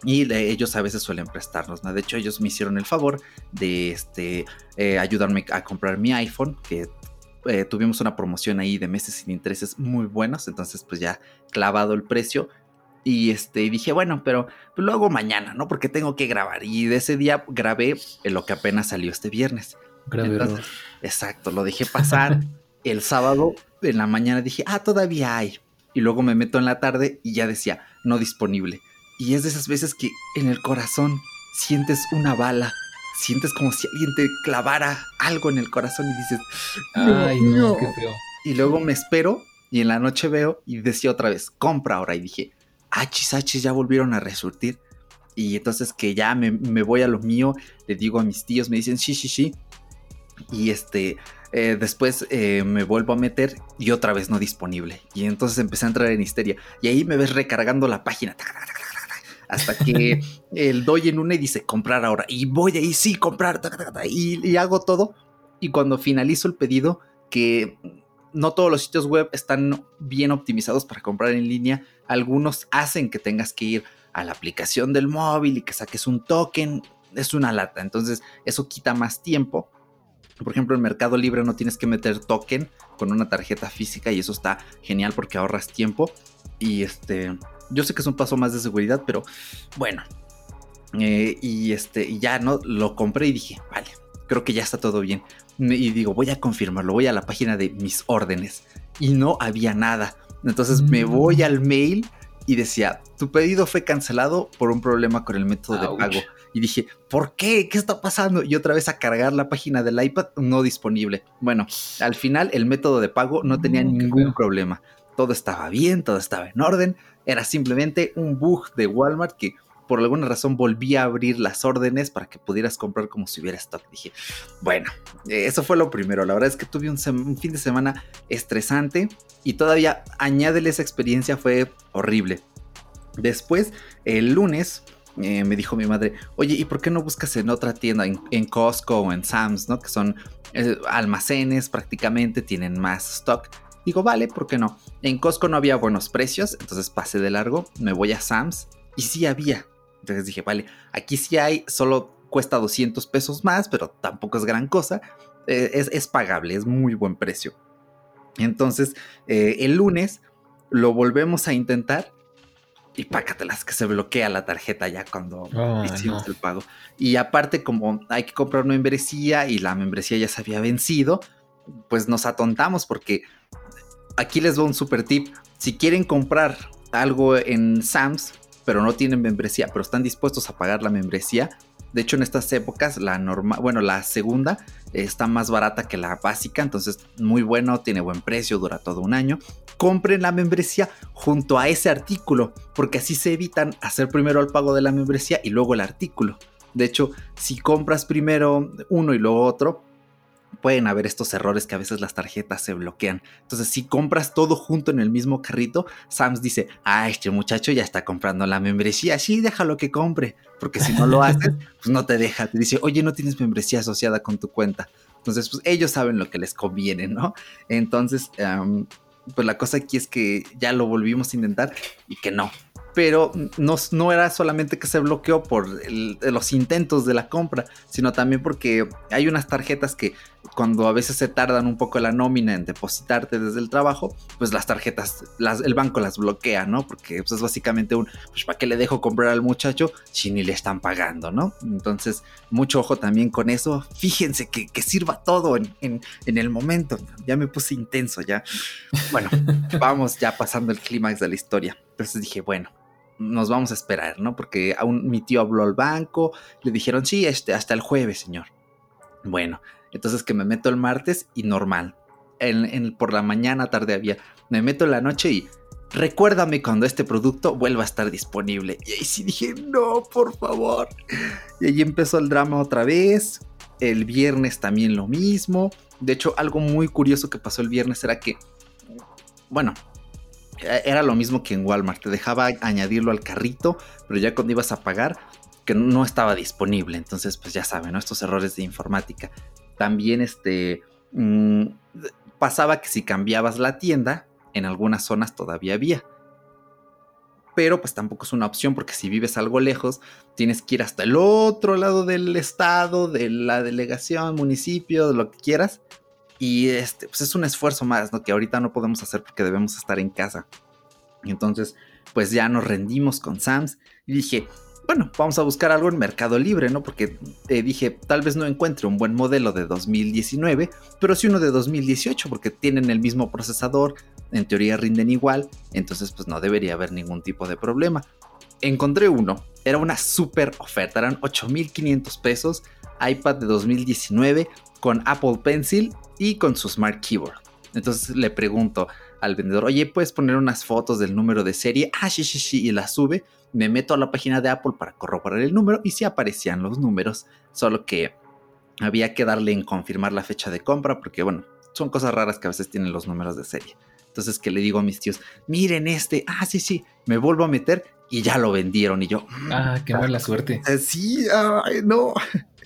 S1: Y ellos a veces suelen prestarnos, ¿no? De hecho, ellos me hicieron el favor de este, eh, ayudarme a comprar mi iPhone, que eh, tuvimos una promoción ahí de meses sin intereses muy buenos, entonces pues ya clavado el precio. Y este, dije, bueno, pero pues, lo hago mañana, ¿no? Porque tengo que grabar. Y de ese día grabé lo que apenas salió este viernes. exacto, lo dejé pasar. (laughs) el sábado en la mañana dije, ah, todavía hay. Y luego me meto en la tarde y ya decía, no disponible. Y es de esas veces que en el corazón sientes una bala. Sientes como si alguien te clavara algo en el corazón y dices,
S2: ay, no, qué feo.
S1: Y luego me espero y en la noche veo y decía otra vez, compra ahora. Y dije, achis, achis, ya volvieron a resurtir. Y entonces que ya me, voy a lo mío, le digo a mis tíos, me dicen, sí, sí, sí. Y este, eh, después eh, me vuelvo a meter y otra vez no disponible. Y entonces empecé a entrar en histeria. Y ahí me ves recargando la página. Hasta que el doy en una y dice comprar ahora. Y voy ahí, sí, comprar. Y, y hago todo. Y cuando finalizo el pedido, que no todos los sitios web están bien optimizados para comprar en línea. Algunos hacen que tengas que ir a la aplicación del móvil y que saques un token. Es una lata. Entonces eso quita más tiempo. Por ejemplo, en Mercado Libre no tienes que meter token con una tarjeta física y eso está genial porque ahorras tiempo. Y este, yo sé que es un paso más de seguridad, pero bueno. Eh, y este, y ya no lo compré y dije, vale, creo que ya está todo bien y digo, voy a confirmarlo, voy a la página de mis órdenes y no había nada. Entonces me mm. voy al mail y decía, tu pedido fue cancelado por un problema con el método de pago. Y dije, ¿por qué? ¿Qué está pasando? Y otra vez a cargar la página del iPad no disponible. Bueno, al final el método de pago no tenía mm, ningún problema. Todo estaba bien, todo estaba en orden. Era simplemente un bug de Walmart que por alguna razón volví a abrir las órdenes para que pudieras comprar como si hubiera stock. Dije, bueno, eso fue lo primero. La verdad es que tuve un, fin de semana estresante y todavía añádele esa experiencia, fue horrible. Después, el lunes, eh, me dijo mi madre, oye, ¿y por qué no buscas en otra tienda, en, Costco o en Sam's, ¿no? Que son eh, almacenes prácticamente, tienen más stock. Digo, vale, ¿por qué no? En Costco no había buenos precios, entonces pasé de largo, me voy a Sam's y sí había. Entonces dije, vale, aquí sí hay, solo cuesta 200 pesos más, pero tampoco es gran cosa. Eh, es, pagable, es muy buen precio. Entonces, eh, el lunes lo volvemos a intentar y pácatelas que se bloquea la tarjeta ya cuando oh, hicimos el pago. Y aparte, como hay que comprar una membresía y la membresía ya se había vencido, pues nos atontamos porque aquí les doy un super tip. Si quieren comprar algo en Sam's, pero no tienen membresía, pero están dispuestos a pagar la membresía, de hecho, en estas épocas, la norma, bueno, la segunda está más barata que la básica, entonces muy bueno, tiene buen precio, dura todo un año. Compren la membresía junto a ese artículo, porque así se evitan hacer primero el pago de la membresía y luego el artículo. De hecho, si compras primero uno y luego otro, pueden haber estos errores que a veces las tarjetas se bloquean. Entonces, si compras todo junto en el mismo carrito, Sams dice, ah, este muchacho ya está comprando la membresía, sí, déjalo que compre, porque si no lo (laughs) haces, pues no te deja, te dice, oye, no tienes membresía asociada con tu cuenta. Entonces, pues ellos saben lo que les conviene, ¿no? Entonces, pues la cosa aquí es que ya lo volvimos a intentar y que no, pero no, no, era solamente que se bloqueó por los intentos de la compra, sino también porque hay unas tarjetas que cuando a veces se tardan un poco la nómina en depositarte desde el trabajo, pues las tarjetas, el banco las bloquea, ¿no? Porque pues, es básicamente un, pues ¿para qué le dejo comprar al muchacho si ni le están pagando, ¿no? Entonces, mucho ojo también con eso. Fíjense que, sirva todo en, en el momento. Ya me puse intenso, ya. Bueno, (laughs) vamos ya pasando el clímax de la historia. Entonces dije, bueno, nos vamos a esperar, ¿no? Porque aún mi tío habló al banco, le dijeron, sí, este, hasta el jueves, señor. Bueno, entonces que me meto el martes y normal. En, por la mañana, tarde había. Me meto en la noche y recuérdame cuando este producto vuelva a estar disponible. Y ahí sí dije, no, por favor. Y ahí empezó el drama otra vez. El viernes también lo mismo. De hecho, algo muy curioso que pasó el viernes era que, bueno, era lo mismo que en Walmart, te dejaba añadirlo al carrito, pero ya cuando ibas a pagar, que no estaba disponible. Entonces, pues ya saben, Estos errores de informática. También este, mm, pasaba que si cambiabas la tienda, en algunas zonas todavía había. Pero pues tampoco es una opción porque si vives algo lejos, tienes que ir hasta el otro lado del estado, de la delegación, municipio, lo que quieras, y este, pues es un esfuerzo más, ¿no? Que ahorita no podemos hacer porque debemos estar en casa. Y entonces, pues ya nos rendimos con Sams y dije, bueno, vamos a buscar algo en Mercado Libre, ¿no? Porque eh, dije, tal vez no encuentre un buen modelo de 2019, pero sí uno de 2018, porque tienen el mismo procesador, en teoría rinden igual, entonces pues no debería haber ningún tipo de problema. Encontré uno, era una super oferta, eran 8.500 pesos, iPad de 2019 con Apple Pencil y con su Smart Keyboard. Entonces le pregunto al vendedor, oye, ¿puedes poner unas fotos del número de serie? Ah, sí, sí, sí, y la sube. Me meto a la página de Apple para corroborar el número y sí aparecían los números, solo que había que darle en confirmar la fecha de compra porque, bueno, son cosas raras que a veces tienen los números de serie. Entonces que le digo a mis tíos, miren este, ah, sí, sí, me vuelvo a meter y ya lo vendieron y yo.
S2: Ah, qué mala suerte.
S1: Eh, sí, ay, no.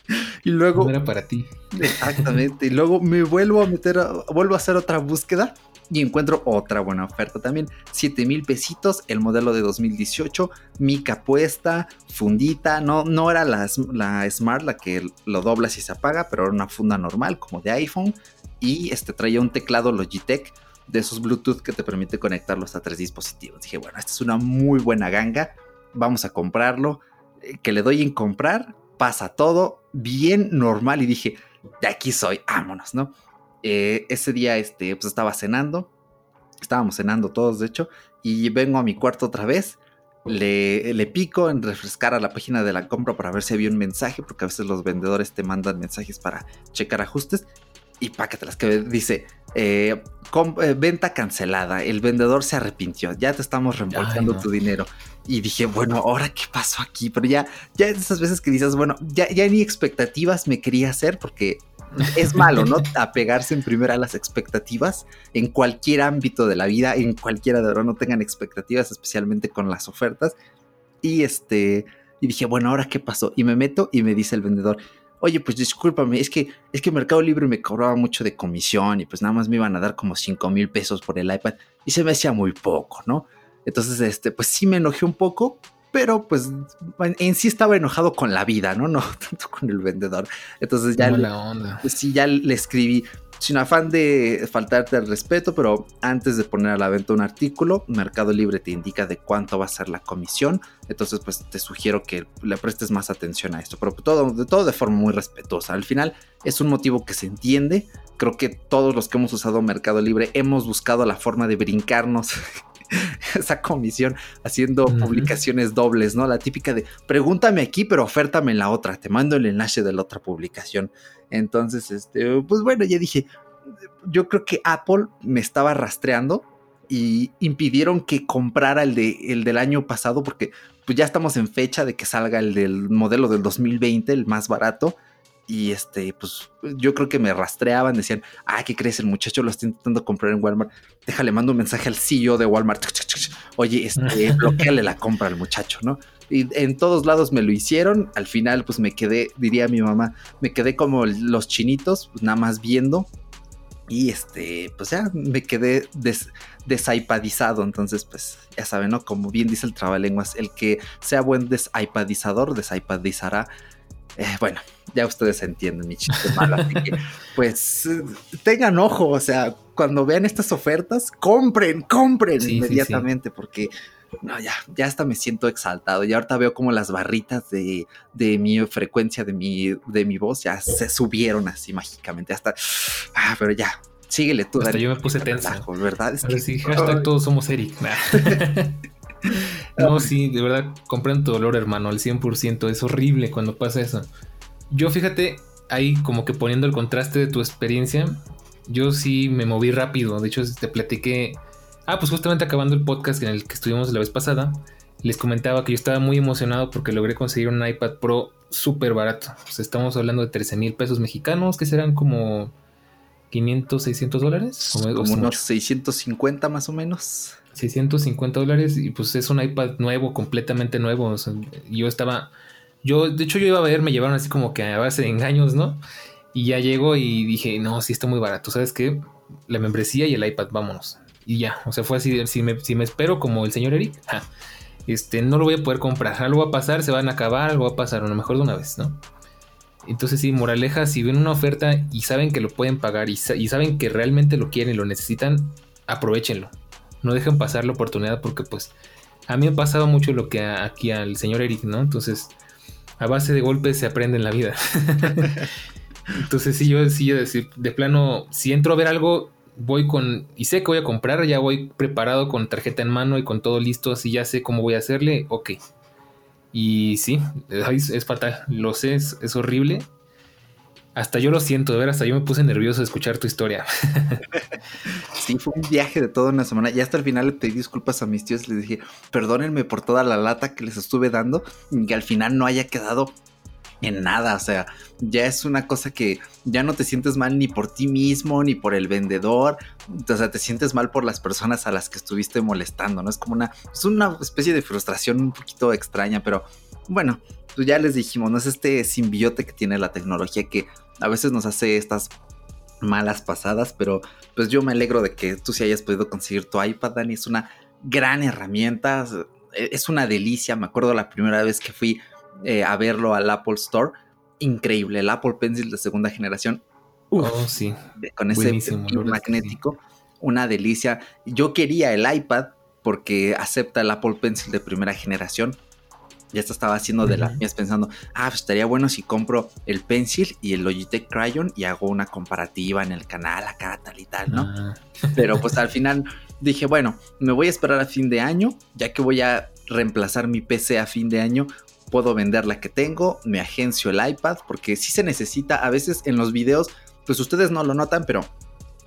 S1: (laughs) y luego...
S2: No era para ti.
S1: Exactamente. y luego me vuelvo a meter, vuelvo a hacer otra búsqueda y encuentro otra buena oferta también. 7 mil pesitos, el modelo de 2018, mica puesta, fundita. No, no era la, la Smart la que lo doblas y se apaga, pero era una funda normal como de iPhone. Y este traía un teclado Logitech de esos Bluetooth que te permite conectarlos a tres dispositivos. Dije, bueno, esta es una muy buena ganga. Vamos a comprarlo. Eh, que le doy en comprar pasa todo bien normal y dije, de aquí soy, vámonos, ¿no? Eh, ese día, este, pues estaba cenando, estábamos cenando todos, de hecho, y vengo a mi cuarto otra vez, le, le pico en refrescar a la página de la compra para ver si había un mensaje, porque a veces los vendedores te mandan mensajes para checar ajustes, y pácatelas que dice eh, eh, venta cancelada, el vendedor se arrepintió, ya te estamos reembolsando tu dinero. Y dije, bueno, ahora qué pasó aquí, pero ya, ya esas veces que dices, bueno, ya, ya ni expectativas me quería hacer porque es malo, ¿no? (laughs) Apegarse en primera a las expectativas en cualquier ámbito de la vida, en cualquiera de verdad no tengan expectativas, especialmente con las ofertas. Y este, y dije, bueno, ahora qué pasó. Y me meto y me dice el vendedor, oye, pues discúlpame, es que, es que Mercado Libre me cobraba mucho de comisión y pues nada más me iban a dar como 5 mil pesos por el iPad y se me hacía muy poco, ¿no? Entonces, este, pues sí me enojé un poco, pero pues en sí estaba enojado con la vida, ¿no? (laughs) No tanto con el vendedor. Entonces ya,
S2: la onda.
S1: Pues sí, ya le escribí, sin afán de faltarte al respeto, pero antes de poner a la venta un artículo, Mercado Libre te indica de cuánto va a ser la comisión. Entonces, pues te sugiero que le prestes más atención a esto, pero todo de, todo de forma muy respetuosa. Al final es un motivo que se entiende. Creo que todos los que hemos usado Mercado Libre hemos buscado la forma de brincarnos (laughs) (laughs) esa comisión haciendo publicaciones dobles, ¿no? La típica de pregúntame aquí, pero ofértame en la otra, te mando el enlace de la otra publicación. Entonces, este, pues bueno, ya dije, yo creo que Apple me estaba rastreando y impidieron que comprara el, de, el del año pasado porque pues ya estamos en fecha de que salga el del modelo del 2020, el más barato. Y este, pues yo creo que me rastreaban, decían, ah, ¿qué crees? El muchacho lo está intentando comprar en Walmart. Déjale, mando un mensaje al CEO de Walmart. Oye, este, (laughs) bloqueale la compra al muchacho, ¿no? Y en todos lados me lo hicieron. Al final, pues me quedé, diría mi mamá, me quedé como los chinitos, pues nada más viendo. Y este, pues ya me quedé des, Entonces, pues ya saben, ¿no? Como bien dice el trabalenguas, el que sea buen desipadizador, desipadizará. Eh, bueno, ya ustedes entienden mi chiste malo. así que, pues tengan ojo, o sea, cuando vean estas ofertas, compren, compren inmediatamente, porque no, ya, ya hasta me siento exaltado. Y ahorita veo como las barritas de, de, mi frecuencia de mi, de mi voz ya se subieron así mágicamente. Hasta, ah, pero ya, síguele tú.
S2: Hasta yo me puse tenso.
S1: ¿Verdad?
S2: Es que, sí, hashtag todos somos Eric. (laughs) (laughs) no, sí, de verdad, comprendo tu dolor, hermano, al 100%. Es horrible cuando pasa eso. Yo fíjate, ahí como que poniendo el contraste de tu experiencia, yo sí me moví rápido. De hecho, te platiqué Ah, pues justamente acabando el podcast en el que estuvimos la vez pasada, les comentaba que yo estaba muy emocionado porque logré conseguir un iPad Pro súper barato. Pues estamos hablando de 13 mil pesos mexicanos, que serán como 500, 600 dólares.
S1: Como, unos 650 más o menos.
S2: 650 dólares y pues es un iPad nuevo, completamente nuevo. yo estaba, yo, de hecho yo iba a ver, me llevaron así como que a base de engaños, ¿no? Y ya llego y dije, no, sí está muy barato, ¿sabes qué? La membresía y el iPad, vámonos y ya, o sea, fue así, si me, si me espero como el señor Eric, este, no lo voy a poder comprar, algo va a pasar, se van a acabar, algo va a pasar, a lo mejor de una vez, ¿no? Entonces sí, moraleja, si ven una oferta y saben que lo pueden pagar y, y saben que realmente lo quieren y lo necesitan, aprovechenlo. No dejen pasar la oportunidad porque pues a mí me ha pasado mucho lo que aquí al señor Eric, ¿no? Entonces, a base de golpes se aprende en la vida. (laughs) Entonces sí, yo sí, decir, de plano, si entro a ver algo, voy con, y sé que voy a comprar, ya voy preparado con tarjeta en mano y con todo listo, así ya sé cómo voy a hacerle, ok. Y sí, es, fatal, lo sé, es, horrible. Hasta yo lo siento, de ver, hasta yo me puse nervioso de escuchar tu historia. (laughs)
S1: Sí, fue un viaje de toda una semana. Y hasta el final le pedí disculpas a mis tíos. Les dije, perdónenme por toda la lata que les estuve dando. Y que al final no haya quedado en nada, o sea, ya es una cosa que ya no te sientes mal ni por ti mismo, ni por el vendedor, o sea, te sientes mal por las personas a las que estuviste molestando, ¿no? Es como una, es una especie de frustración un poquito extraña, pero bueno, pues ya les dijimos, no es este simbiote que tiene la tecnología que a veces nos hace estas malas pasadas, pero pues yo me alegro de que tú sí hayas podido conseguir tu iPad, Dani, es una gran herramienta, es una delicia, me acuerdo la primera vez que fui eh, a verlo al Apple Store. Increíble, el Apple Pencil de segunda generación.
S2: oh, sí.
S1: Con ese magnético. Una delicia. Yo quería el iPad porque acepta el Apple Pencil de primera generación. Ya estaba haciendo de las mías pensando, ah, pues estaría bueno si compro el Pencil y el Logitech Crayon y hago una comparativa en el canal acá, tal y tal, ¿no? Ah. Pero pues (laughs) al final dije, bueno, me voy a esperar a fin de año, ya que voy a reemplazar mi PC a fin de año, puedo vender la que tengo, me agencio el iPad, porque si se necesita, a veces en los videos, pues ustedes no lo notan, pero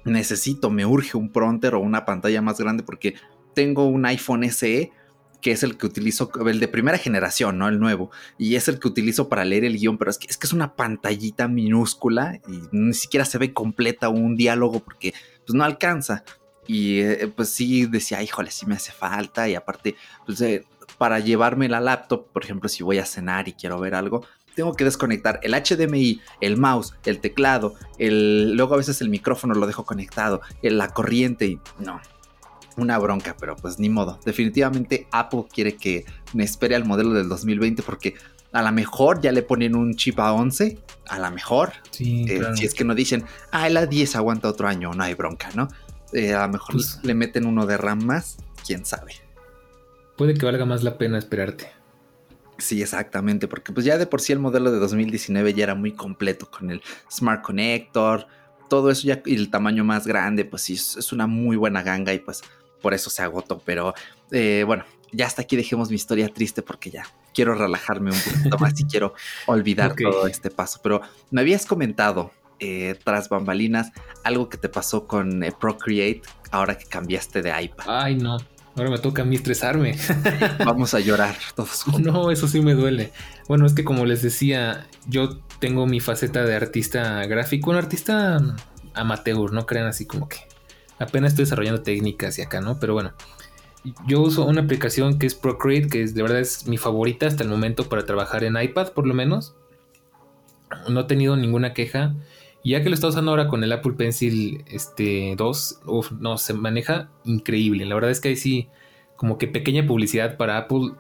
S1: necesito, me urge un pronter o una pantalla más grande porque tengo un iPhone SE que es el que utilizo, el de primera generación, ¿no? El nuevo. Y es el que utilizo para leer el guion, pero es que es, que es una pantallita minúscula y ni siquiera se ve completa un diálogo porque pues no alcanza. Y eh, pues sí decía, híjole, sí me hace falta. Y aparte, pues eh, para llevarme la laptop, por ejemplo, si voy a cenar y quiero ver algo, tengo que desconectar el HDMI, el mouse, el teclado, el, luego a veces el micrófono lo dejo conectado, la corriente y no, una bronca, pero pues ni modo. Definitivamente Apple quiere que me espere al modelo del 2020 porque A lo mejor ya le ponen un chip a 11, a lo mejor.
S2: Sí,
S1: eh, Si es que no dicen, ah, la 10 aguanta otro año, no hay bronca, ¿no? Eh, a lo mejor pues le meten uno de RAM más, quién sabe.
S2: Puede que valga más la pena esperarte.
S1: Sí, exactamente, porque pues ya de por sí el modelo de 2019 ya era muy completo con el Smart Connector, todo eso ya y el tamaño más grande, pues sí, es una muy buena ganga y pues por eso se agotó, pero eh, bueno, ya hasta aquí dejemos mi historia triste porque ya quiero relajarme un poquito más y quiero olvidar todo este paso, pero me habías comentado eh, tras bambalinas algo que te pasó con eh, Procreate ahora que cambiaste de iPad.
S2: Ay, no. Ahora me toca a mí estresarme. (laughs)
S1: Vamos a llorar todos (laughs) juntos.
S2: No, eso sí me duele. Bueno, es que como les decía, yo tengo mi faceta de artista gráfico, un artista amateur, no crean así como que apenas estoy desarrollando técnicas y acá, ¿no? Pero bueno, yo uso una aplicación que es Procreate, que es, de verdad es mi favorita hasta el momento para trabajar en iPad, por lo menos. No he tenido ninguna queja. Ya que lo está usando ahora con el Apple Pencil este, 2, uf, no, se maneja increíble. La verdad es que hay sí, como que pequeña publicidad para Apple.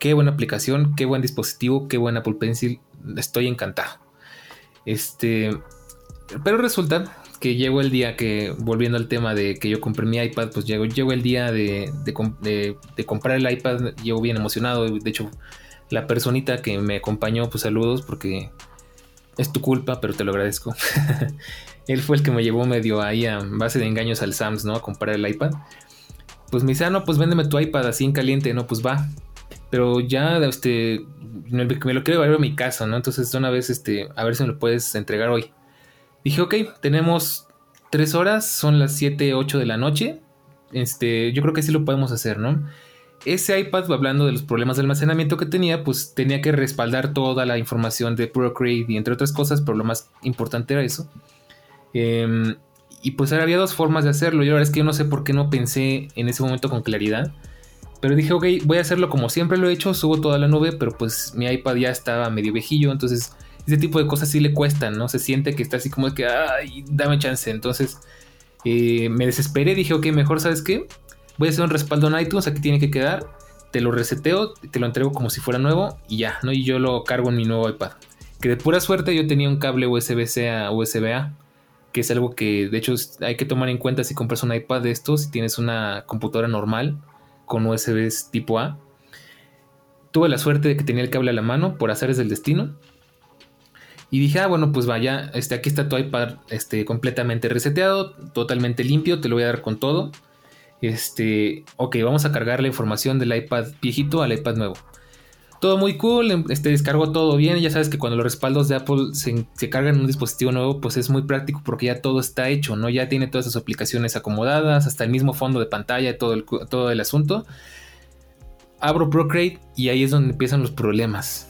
S2: Qué buena aplicación, qué buen dispositivo, qué buen Apple Pencil. Estoy encantado. Este, pero resulta que llegó el día que, volviendo al tema de que yo compré mi iPad, pues llegó, llegó el día de, comprar el iPad, llego bien emocionado. De hecho, la personita que me acompañó, pues saludos, porque es tu culpa, pero te lo agradezco. (laughs) Él fue el que me llevó medio ahí a base de engaños al Sams, ¿no? A comprar el iPad. Pues me dice, ah, no, pues véndeme tu iPad así en caliente, no, pues va. Pero ya, este, me, lo quiero llevar a mi casa, ¿no? Entonces, una vez, este, a ver si me lo puedes entregar hoy. Dije, ok, tenemos tres horas, son las 7, 8 de la noche. Este, yo creo que sí lo podemos hacer, ¿no? Ese iPad, hablando de los problemas de almacenamiento que tenía, pues tenía que respaldar toda la información de Procreate y entre otras cosas, pero lo más importante era eso. Em, y pues había dos formas de hacerlo. Yo la verdad es que yo no sé por qué no pensé en ese momento con claridad. Pero dije, ok, voy a hacerlo como siempre lo he hecho, subo toda la nube, pero pues mi iPad ya estaba medio viejillo, entonces ese tipo de cosas sí le cuestan, ¿no? Se siente que está así como que, ay, dame chance. Entonces eh, me desesperé, dije, ok, mejor, ¿sabes qué? Voy a hacer un respaldo en iTunes, aquí tiene que quedar. Te lo reseteo, te lo entrego como si fuera nuevo y ya, ¿no? Y yo lo cargo en mi nuevo iPad. Que de pura suerte yo tenía un cable USB-C a USB-A, que es algo que de hecho hay que tomar en cuenta si compras un iPad de estos, si tienes una computadora normal con USB tipo A. Tuve la suerte de que tenía el cable a la mano por hacer del destino y dije, ah, bueno, pues vaya, este, aquí está tu iPad este, completamente reseteado, totalmente limpio, te lo voy a dar con todo. Este, ok, vamos a cargar la información del iPad viejito al iPad nuevo. Todo muy cool, em, este, descargó todo bien. Ya sabes que cuando los respaldos de Apple se, cargan en un dispositivo nuevo, pues es muy práctico porque ya todo está hecho, ¿no? Ya tiene todas sus aplicaciones acomodadas, hasta el mismo fondo de pantalla, todo todo el asunto. Abro Procreate y ahí es donde empiezan los problemas.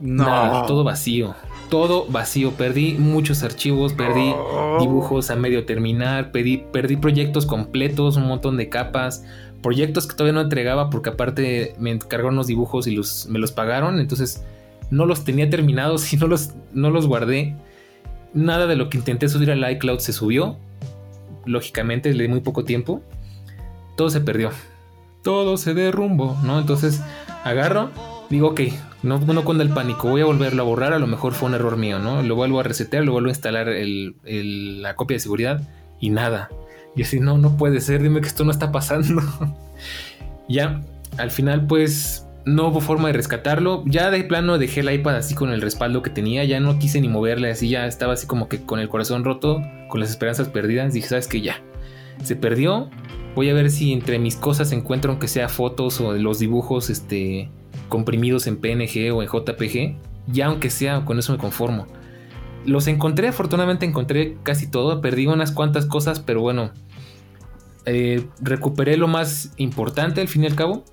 S2: No. todo vacío todo vacío. Perdí muchos archivos, perdí oh. dibujos a medio terminar, perdí, perdí proyectos completos, un montón de capas, proyectos que todavía no entregaba porque aparte me encargaron los dibujos y los, me los pagaron, entonces no los tenía terminados y no los, no los guardé. Nada de lo que intenté subir al iCloud se subió. Lógicamente, le di muy poco tiempo. Todo se perdió. Todo se derrumbó, ¿no? Entonces agarro, digo, ok, no, no cuando el pánico, voy a volverlo a borrar, a lo mejor fue un error mío, ¿no? Lo vuelvo a resetear, lo vuelvo a instalar la copia de seguridad y nada. Y así, no, no puede ser, dime que esto no está pasando. (laughs) ya, al final pues no hubo forma de rescatarlo. Ya de plano dejé el iPad así con el respaldo que tenía, ya no quise ni moverle, así ya estaba así como que con el corazón roto, con las esperanzas perdidas. Dije, ¿sabes qué? Ya, se perdió. Voy a ver si entre mis cosas encuentro aunque sea fotos o los dibujos, este comprimidos en PNG o en JPG, ya aunque sea con eso me conformo. Los encontré, afortunadamente encontré casi todo, perdí unas cuantas cosas, pero bueno, eh, recuperé lo más importante al fin y al cabo.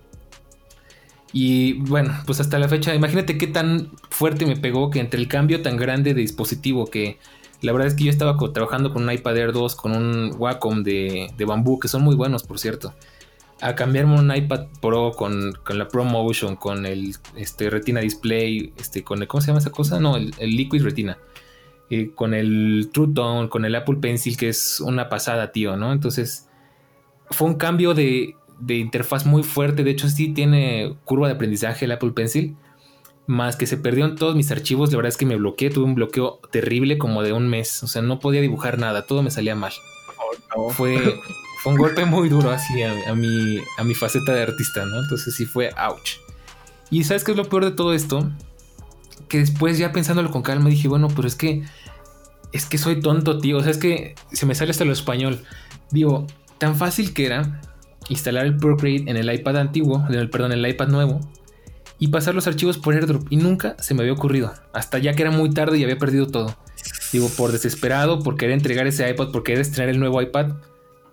S2: Y bueno, pues hasta la fecha, imagínate qué tan fuerte me pegó que entre el cambio tan grande de dispositivo que la verdad es que yo estaba trabajando con un iPad Air 2, con un Wacom de, de bambú, que son muy buenos por cierto a cambiarme un iPad Pro con, la ProMotion, con el este, Retina Display, este, con el, ¿cómo se llama esa cosa? No, el, Liquid Retina. Eh, con el True Tone, con el Apple Pencil, que es una pasada, tío, ¿no? Entonces, fue un cambio de, de interfaz muy fuerte. De hecho, sí tiene curva de aprendizaje el Apple Pencil. más que se perdieron todos mis archivos, la verdad es que me bloqueé, tuve un bloqueo terrible como de un mes, o sea, no podía dibujar nada, todo me salía mal. Oh, fue, (laughs) fue un golpe muy duro así a, mi, a mi faceta de artista, ¿no? Entonces sí fue ouch. Y ¿sabes qué es lo peor de todo esto? Que después ya pensándolo con calma dije, bueno, pero es que es que soy tonto, tío, o sea, es que se me sale hasta lo español. Digo, tan fácil que era instalar el Procreate en el iPad antiguo, en el, perdón, en el iPad nuevo y pasar los archivos por AirDrop. Y nunca se me había ocurrido. Hasta ya que era muy tarde y había perdido todo. Digo, por desesperado, por querer entregar ese iPad, por querer estrenar el nuevo iPad,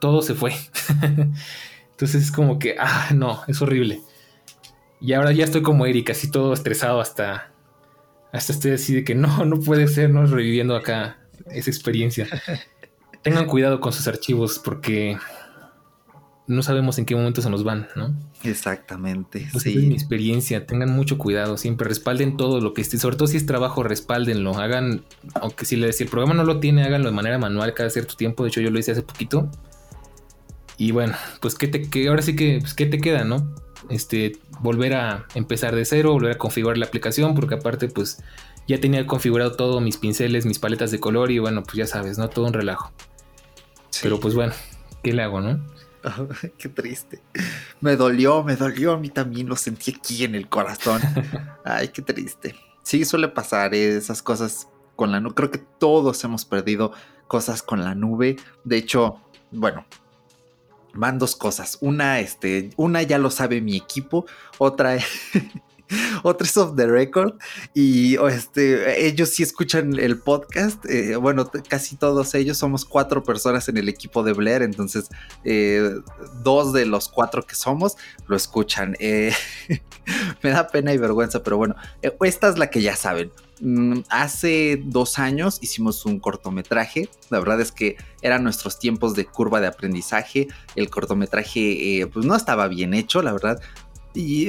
S2: todo se fue. (laughs) Entonces es como que, ah, no, es horrible. Y ahora ya estoy como Eric, así todo estresado hasta, hasta estoy así de que no, no puede ser, no reviviendo acá esa experiencia. (laughs) Tengan cuidado con sus archivos porque no sabemos en qué momento se nos van, ¿no?
S1: Exactamente.
S2: Pues sí. Es mi experiencia. Tengan mucho cuidado. Siempre respalden todo lo que esté. Sobre todo si es trabajo, respáldenlo. Hagan, aunque si, si el programa no lo tiene, háganlo de manera manual cada cierto tiempo. De hecho, yo lo hice hace poquito. Y bueno, pues ¿qué te, ahora sí que, pues, ¿qué te queda, no? Este, volver a empezar de cero, volver a configurar la aplicación, porque aparte, pues ya tenía configurado todo, mis pinceles, mis paletas de color y bueno, pues ya sabes, ¿no? Todo un relajo. Pero pues bueno, ¿qué le hago, no?
S1: qué triste. Me dolió, me dolió. A mí también lo sentí aquí en el corazón. (laughs) Ay, qué triste. Sí, suele pasar esas cosas con la nube. Creo que todos hemos perdido cosas con la nube. De hecho, bueno, van dos cosas. Una, este, una ya lo sabe mi equipo. Otra, (laughs) es off the record. Y este, ellos sí escuchan el podcast. Eh, bueno, casi todos ellos somos cuatro personas en el equipo de Blair. Entonces, eh, dos de los cuatro que somos lo escuchan. Eh, (laughs) me da pena y vergüenza, pero bueno, esta es la que ya saben. Mm, hace dos años hicimos un cortometraje. La verdad es que eran nuestros tiempos de curva de aprendizaje. El cortometraje pues no estaba bien hecho, la verdad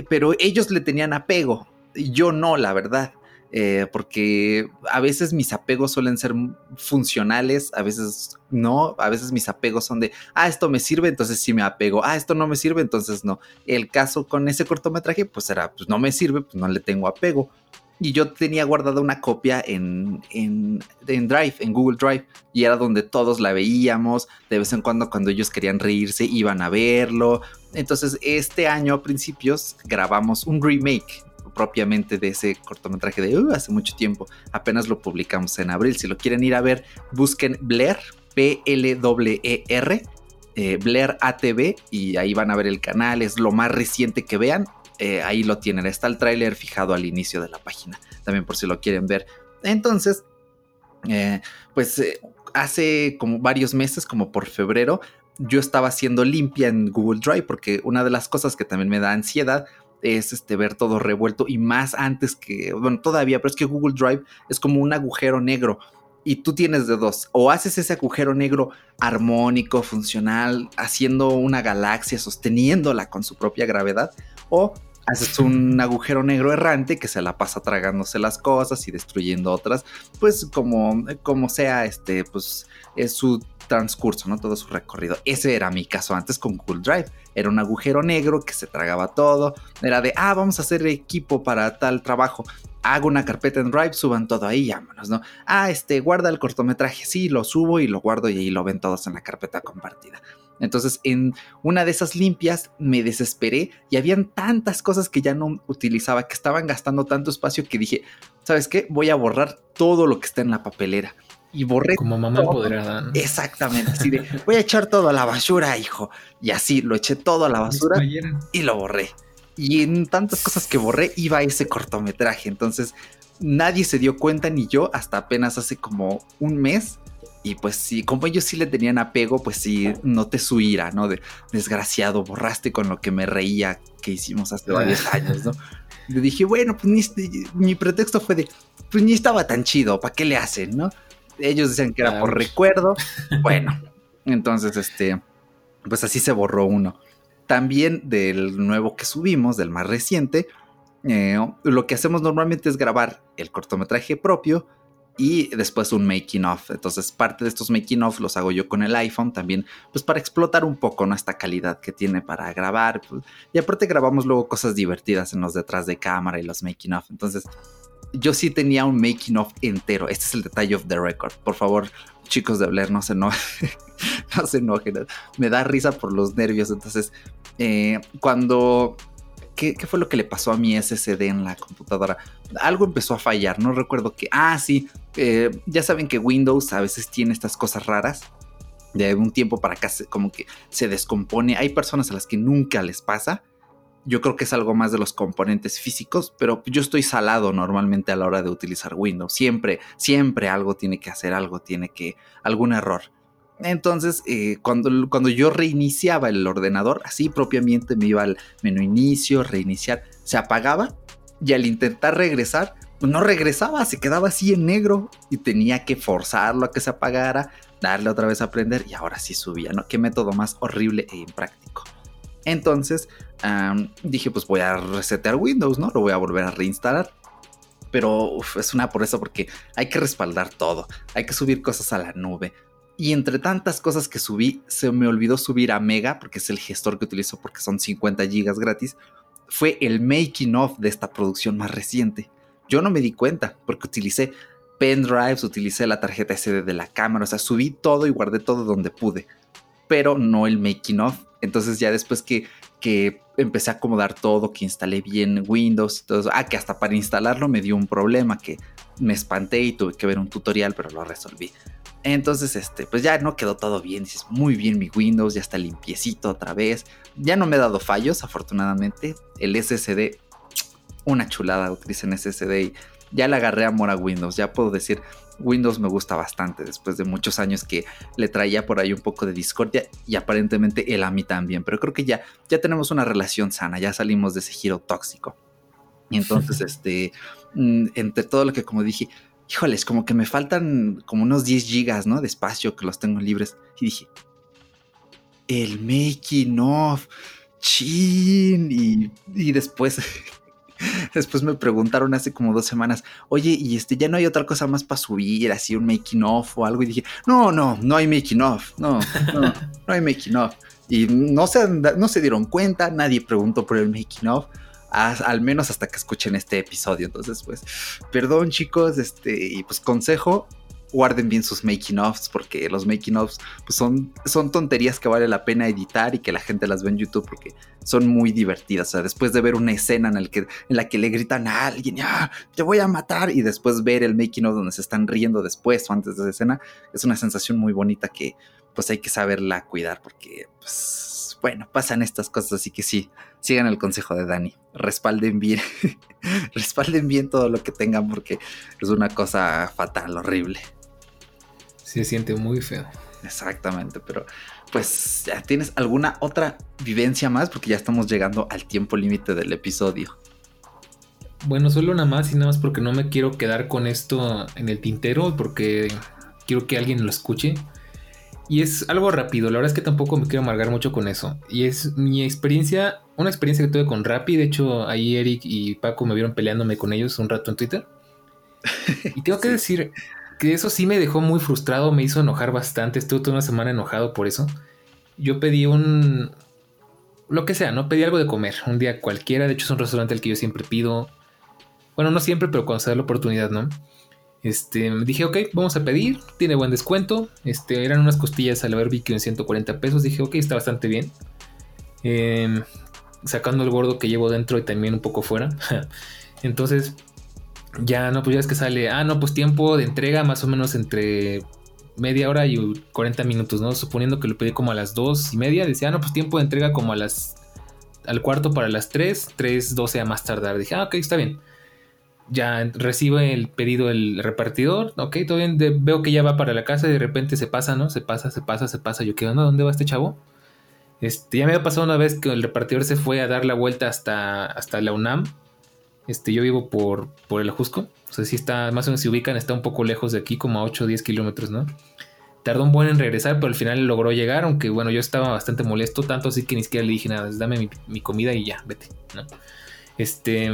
S1: pero ellos le tenían apego, yo no, la verdad. Eh, porque a veces mis apegos suelen ser funcionales, a veces no, a veces mis apegos son de, ah, esto me sirve, entonces sí me apego, ah, esto no me sirve, entonces no. El caso con ese cortometraje, pues era, pues no me sirve, pues no le tengo apego. Y yo tenía guardada una copia en, en, en, Drive, en Google Drive, y era donde todos la veíamos. De vez en cuando, cuando ellos querían reírse, iban a verlo. Entonces, este año a principios grabamos un remake propiamente de ese cortometraje de uh, hace mucho tiempo. Apenas lo publicamos en abril. Si lo quieren ir a ver, busquen Blair, P-L-E-R, eh, Blair ATV, y ahí van a ver el canal. Es lo más reciente que vean. Eh, ahí lo tienen. Está el tráiler fijado al inicio de la página. También por si lo quieren ver. Entonces, eh, pues hace como varios meses, como por febrero, yo estaba haciendo limpia en Google Drive porque una de las cosas que también me da ansiedad es este ver todo revuelto y más antes que, bueno, todavía, pero es que Google Drive es como un agujero negro y tú tienes de dos, o haces ese agujero negro armónico, funcional, haciendo una galaxia, sosteniéndola con su propia gravedad, o haces un agujero negro errante que se la pasa tragándose las cosas y destruyendo otras, pues como, como sea, este, pues es su transcurso, ¿no? Todo su recorrido. Ese era mi caso antes con Google Drive. Era un agujero negro que se tragaba todo. Era de, ah, vamos a hacer equipo para tal trabajo. Hago una carpeta en Drive, suban todo ahí, vámonos, ¿no? Ah, este, guarda el cortometraje. Sí, lo subo y lo guardo y ahí lo ven todos en la carpeta compartida. Entonces, en una de esas limpias me desesperé y habían tantas cosas que ya no utilizaba, que estaban gastando tanto espacio que dije, ¿sabes qué? Voy a borrar todo lo que está en la papelera y borré.
S2: Como mamá empoderada.
S1: Exactamente, así de (laughs) voy a echar todo a la basura, hijo. Y así lo eché todo a la basura y lo borré. Y en tantas cosas que borré iba ese cortometraje. Entonces nadie se dio cuenta ni yo hasta apenas hace como un mes. Y pues sí, como ellos sí le tenían apego, pues sí, noté su ira, ¿no? De desgraciado, borraste con lo que me reía que hicimos hace varios años, ¿no? Le dije, bueno, pues mi pretexto fue de, pues ni estaba tan chido, ¿para qué le hacen, no? ellos decían que era por recuerdo. (laughs) Bueno, entonces, este, pues así se borró uno. También del nuevo que subimos, del más reciente, eh, lo que hacemos normalmente es grabar el cortometraje propio y después un making of. Entonces, parte de estos making of los hago yo con el iPhone también, pues para explotar un poco ¿no? esta calidad que tiene para grabar. Pues, y aparte grabamos luego cosas divertidas en los detrás de cámara y los making of. Entonces, yo sí tenía un making of entero. Este es el detalle of the record. Por favor, chicos de Blair, no se enojen. (laughs) no se enojen. Me da risa por los nervios. Entonces, eh, cuando ¿Qué, fue lo que le pasó a mi SSD en la computadora? Algo empezó a fallar, no recuerdo qué. Ah, sí, eh, ya saben que Windows a veces tiene estas cosas raras. De un tiempo para acá, como que se descompone. Hay personas a las que nunca les pasa. Yo creo que es algo más de los componentes físicos, pero yo estoy salado normalmente a la hora de utilizar Windows. Siempre, siempre algo tiene que hacer, algo tiene que, algún error. Entonces, eh, cuando, cuando yo reiniciaba el ordenador, así propiamente me iba al menú inicio, reiniciar, se apagaba y al intentar regresar, pues no regresaba, se quedaba así en negro y tenía que forzarlo a que se apagara, darle otra vez a prender y ahora sí subía, ¿no? Qué método más horrible e impráctico. Entonces dije, pues voy a resetear Windows, ¿no? Lo voy a volver a reinstalar. Pero es una por eso porque hay que respaldar todo, hay que subir cosas a la nube, y entre tantas cosas que subí, se me olvidó subir a Mega, porque es el gestor que utilizo porque son 50 gigas gratis. Fue el making of de esta producción más reciente. Yo no me di cuenta porque utilicé pendrives, utilicé la tarjeta SD de la cámara, o sea, subí todo y guardé todo donde pude, pero no el making of. Entonces ya después que, que empecé a acomodar todo, que instalé bien Windows todo eso, ah, que hasta para instalarlo me dio un problema, que me espanté y tuve que ver un tutorial, pero lo resolví. Entonces, este, pues ya no quedó todo bien. Dices, muy bien mi Windows, ya está limpiecito otra vez. Ya no me he dado fallos, afortunadamente. El SSD, una chulada, utilicen SSD y ya le agarré amor a Windows. Ya puedo decir, Windows me gusta bastante después de muchos años que le traía por ahí un poco de discordia y aparentemente él a mí también. Pero creo que ya, ya tenemos una relación sana, ya salimos de ese giro tóxico. Y entonces, (laughs) este, mm, entre todo lo que como dije, híjoles, como que me faltan como unos 10 gigas, ¿no? De espacio que los tengo libres. Y dije, el making of, chin. Y, y después, (laughs) después me preguntaron hace como dos semanas, oye, y este, ya no hay otra cosa más para subir, así un making of o algo. Y dije, no, no, no hay making of, no, no, no hay making of. Y no se, no se dieron cuenta, nadie preguntó por el making of al menos hasta que escuchen este episodio. Entonces, pues, perdón chicos, este, y pues consejo, guarden bien sus making offs porque los making offs pues son, son tonterías que vale la pena editar y que la gente las ve en YouTube porque son muy divertidas. O sea, después de ver una escena en, el que, en la que le gritan a alguien, ¡Ah, te voy a matar, y después ver el making of donde se están riendo después o antes de esa escena, es una sensación muy bonita que pues hay que saberla cuidar porque pues bueno, pasan estas cosas, así que sí, sigan el consejo de Dani. Respalden bien, (laughs) respalden bien todo lo que tengan porque es una cosa fatal, horrible.
S2: Se siente muy feo.
S1: Exactamente, pero pues ya tienes alguna otra vivencia más porque ya estamos llegando al tiempo límite del episodio.
S2: Bueno, solo una más y nada más porque no me quiero quedar con esto en el tintero porque quiero que alguien lo escuche. Y es algo rápido, la verdad es que tampoco me quiero amargar mucho con eso. Y es mi experiencia, una experiencia que tuve con Rappi. De hecho, ahí Eric y Paco me vieron peleándome con ellos un rato en Twitter. Y tengo (laughs) que decir que eso sí me dejó muy frustrado, me hizo enojar bastante. Estuve toda una semana enojado por eso. Yo pedí un. Lo que sea, ¿no? Pedí algo de comer, un día cualquiera. De hecho, es un restaurante al que yo siempre pido. Bueno, no siempre, pero cuando se da la oportunidad, ¿no? Este, dije, ok, vamos a pedir, tiene buen descuento. Este, eran unas costillas al barbecue en 140 pesos. Dije, ok, está bastante bien. Em, sacando el gordo que llevo dentro y también un poco fuera. (laughs) Entonces, ya no, pues ya es que sale, ah, no, pues tiempo de entrega más o menos entre media hora y 40 minutos, ¿no? Suponiendo que lo pedí como a las 2 y media, decía, ah, no, pues tiempo de entrega como a las, al cuarto para las 3, 3, 12 a más tardar. Dije, ah, ok, está bien ya recibe el pedido el repartidor, ok, todo bien, veo que ya va para la casa y de repente se pasa, ¿no? Se pasa, se pasa, se pasa, yo quedo, ¿no? ¿Dónde va este chavo? Este, ya me ha pasado una vez que el repartidor se fue a dar la vuelta hasta, hasta la UNAM. Este, yo vivo por, por el Ajusco. O sea, si está, más o menos se ubican, está un poco lejos de aquí, como a 8 o 10 kilómetros, ¿no? Tardó un buen en regresar, pero al final logró llegar, aunque bueno, yo estaba bastante molesto, tanto así que ni siquiera le dije nada, dame mi, mi comida y ya, vete, ¿no? Este,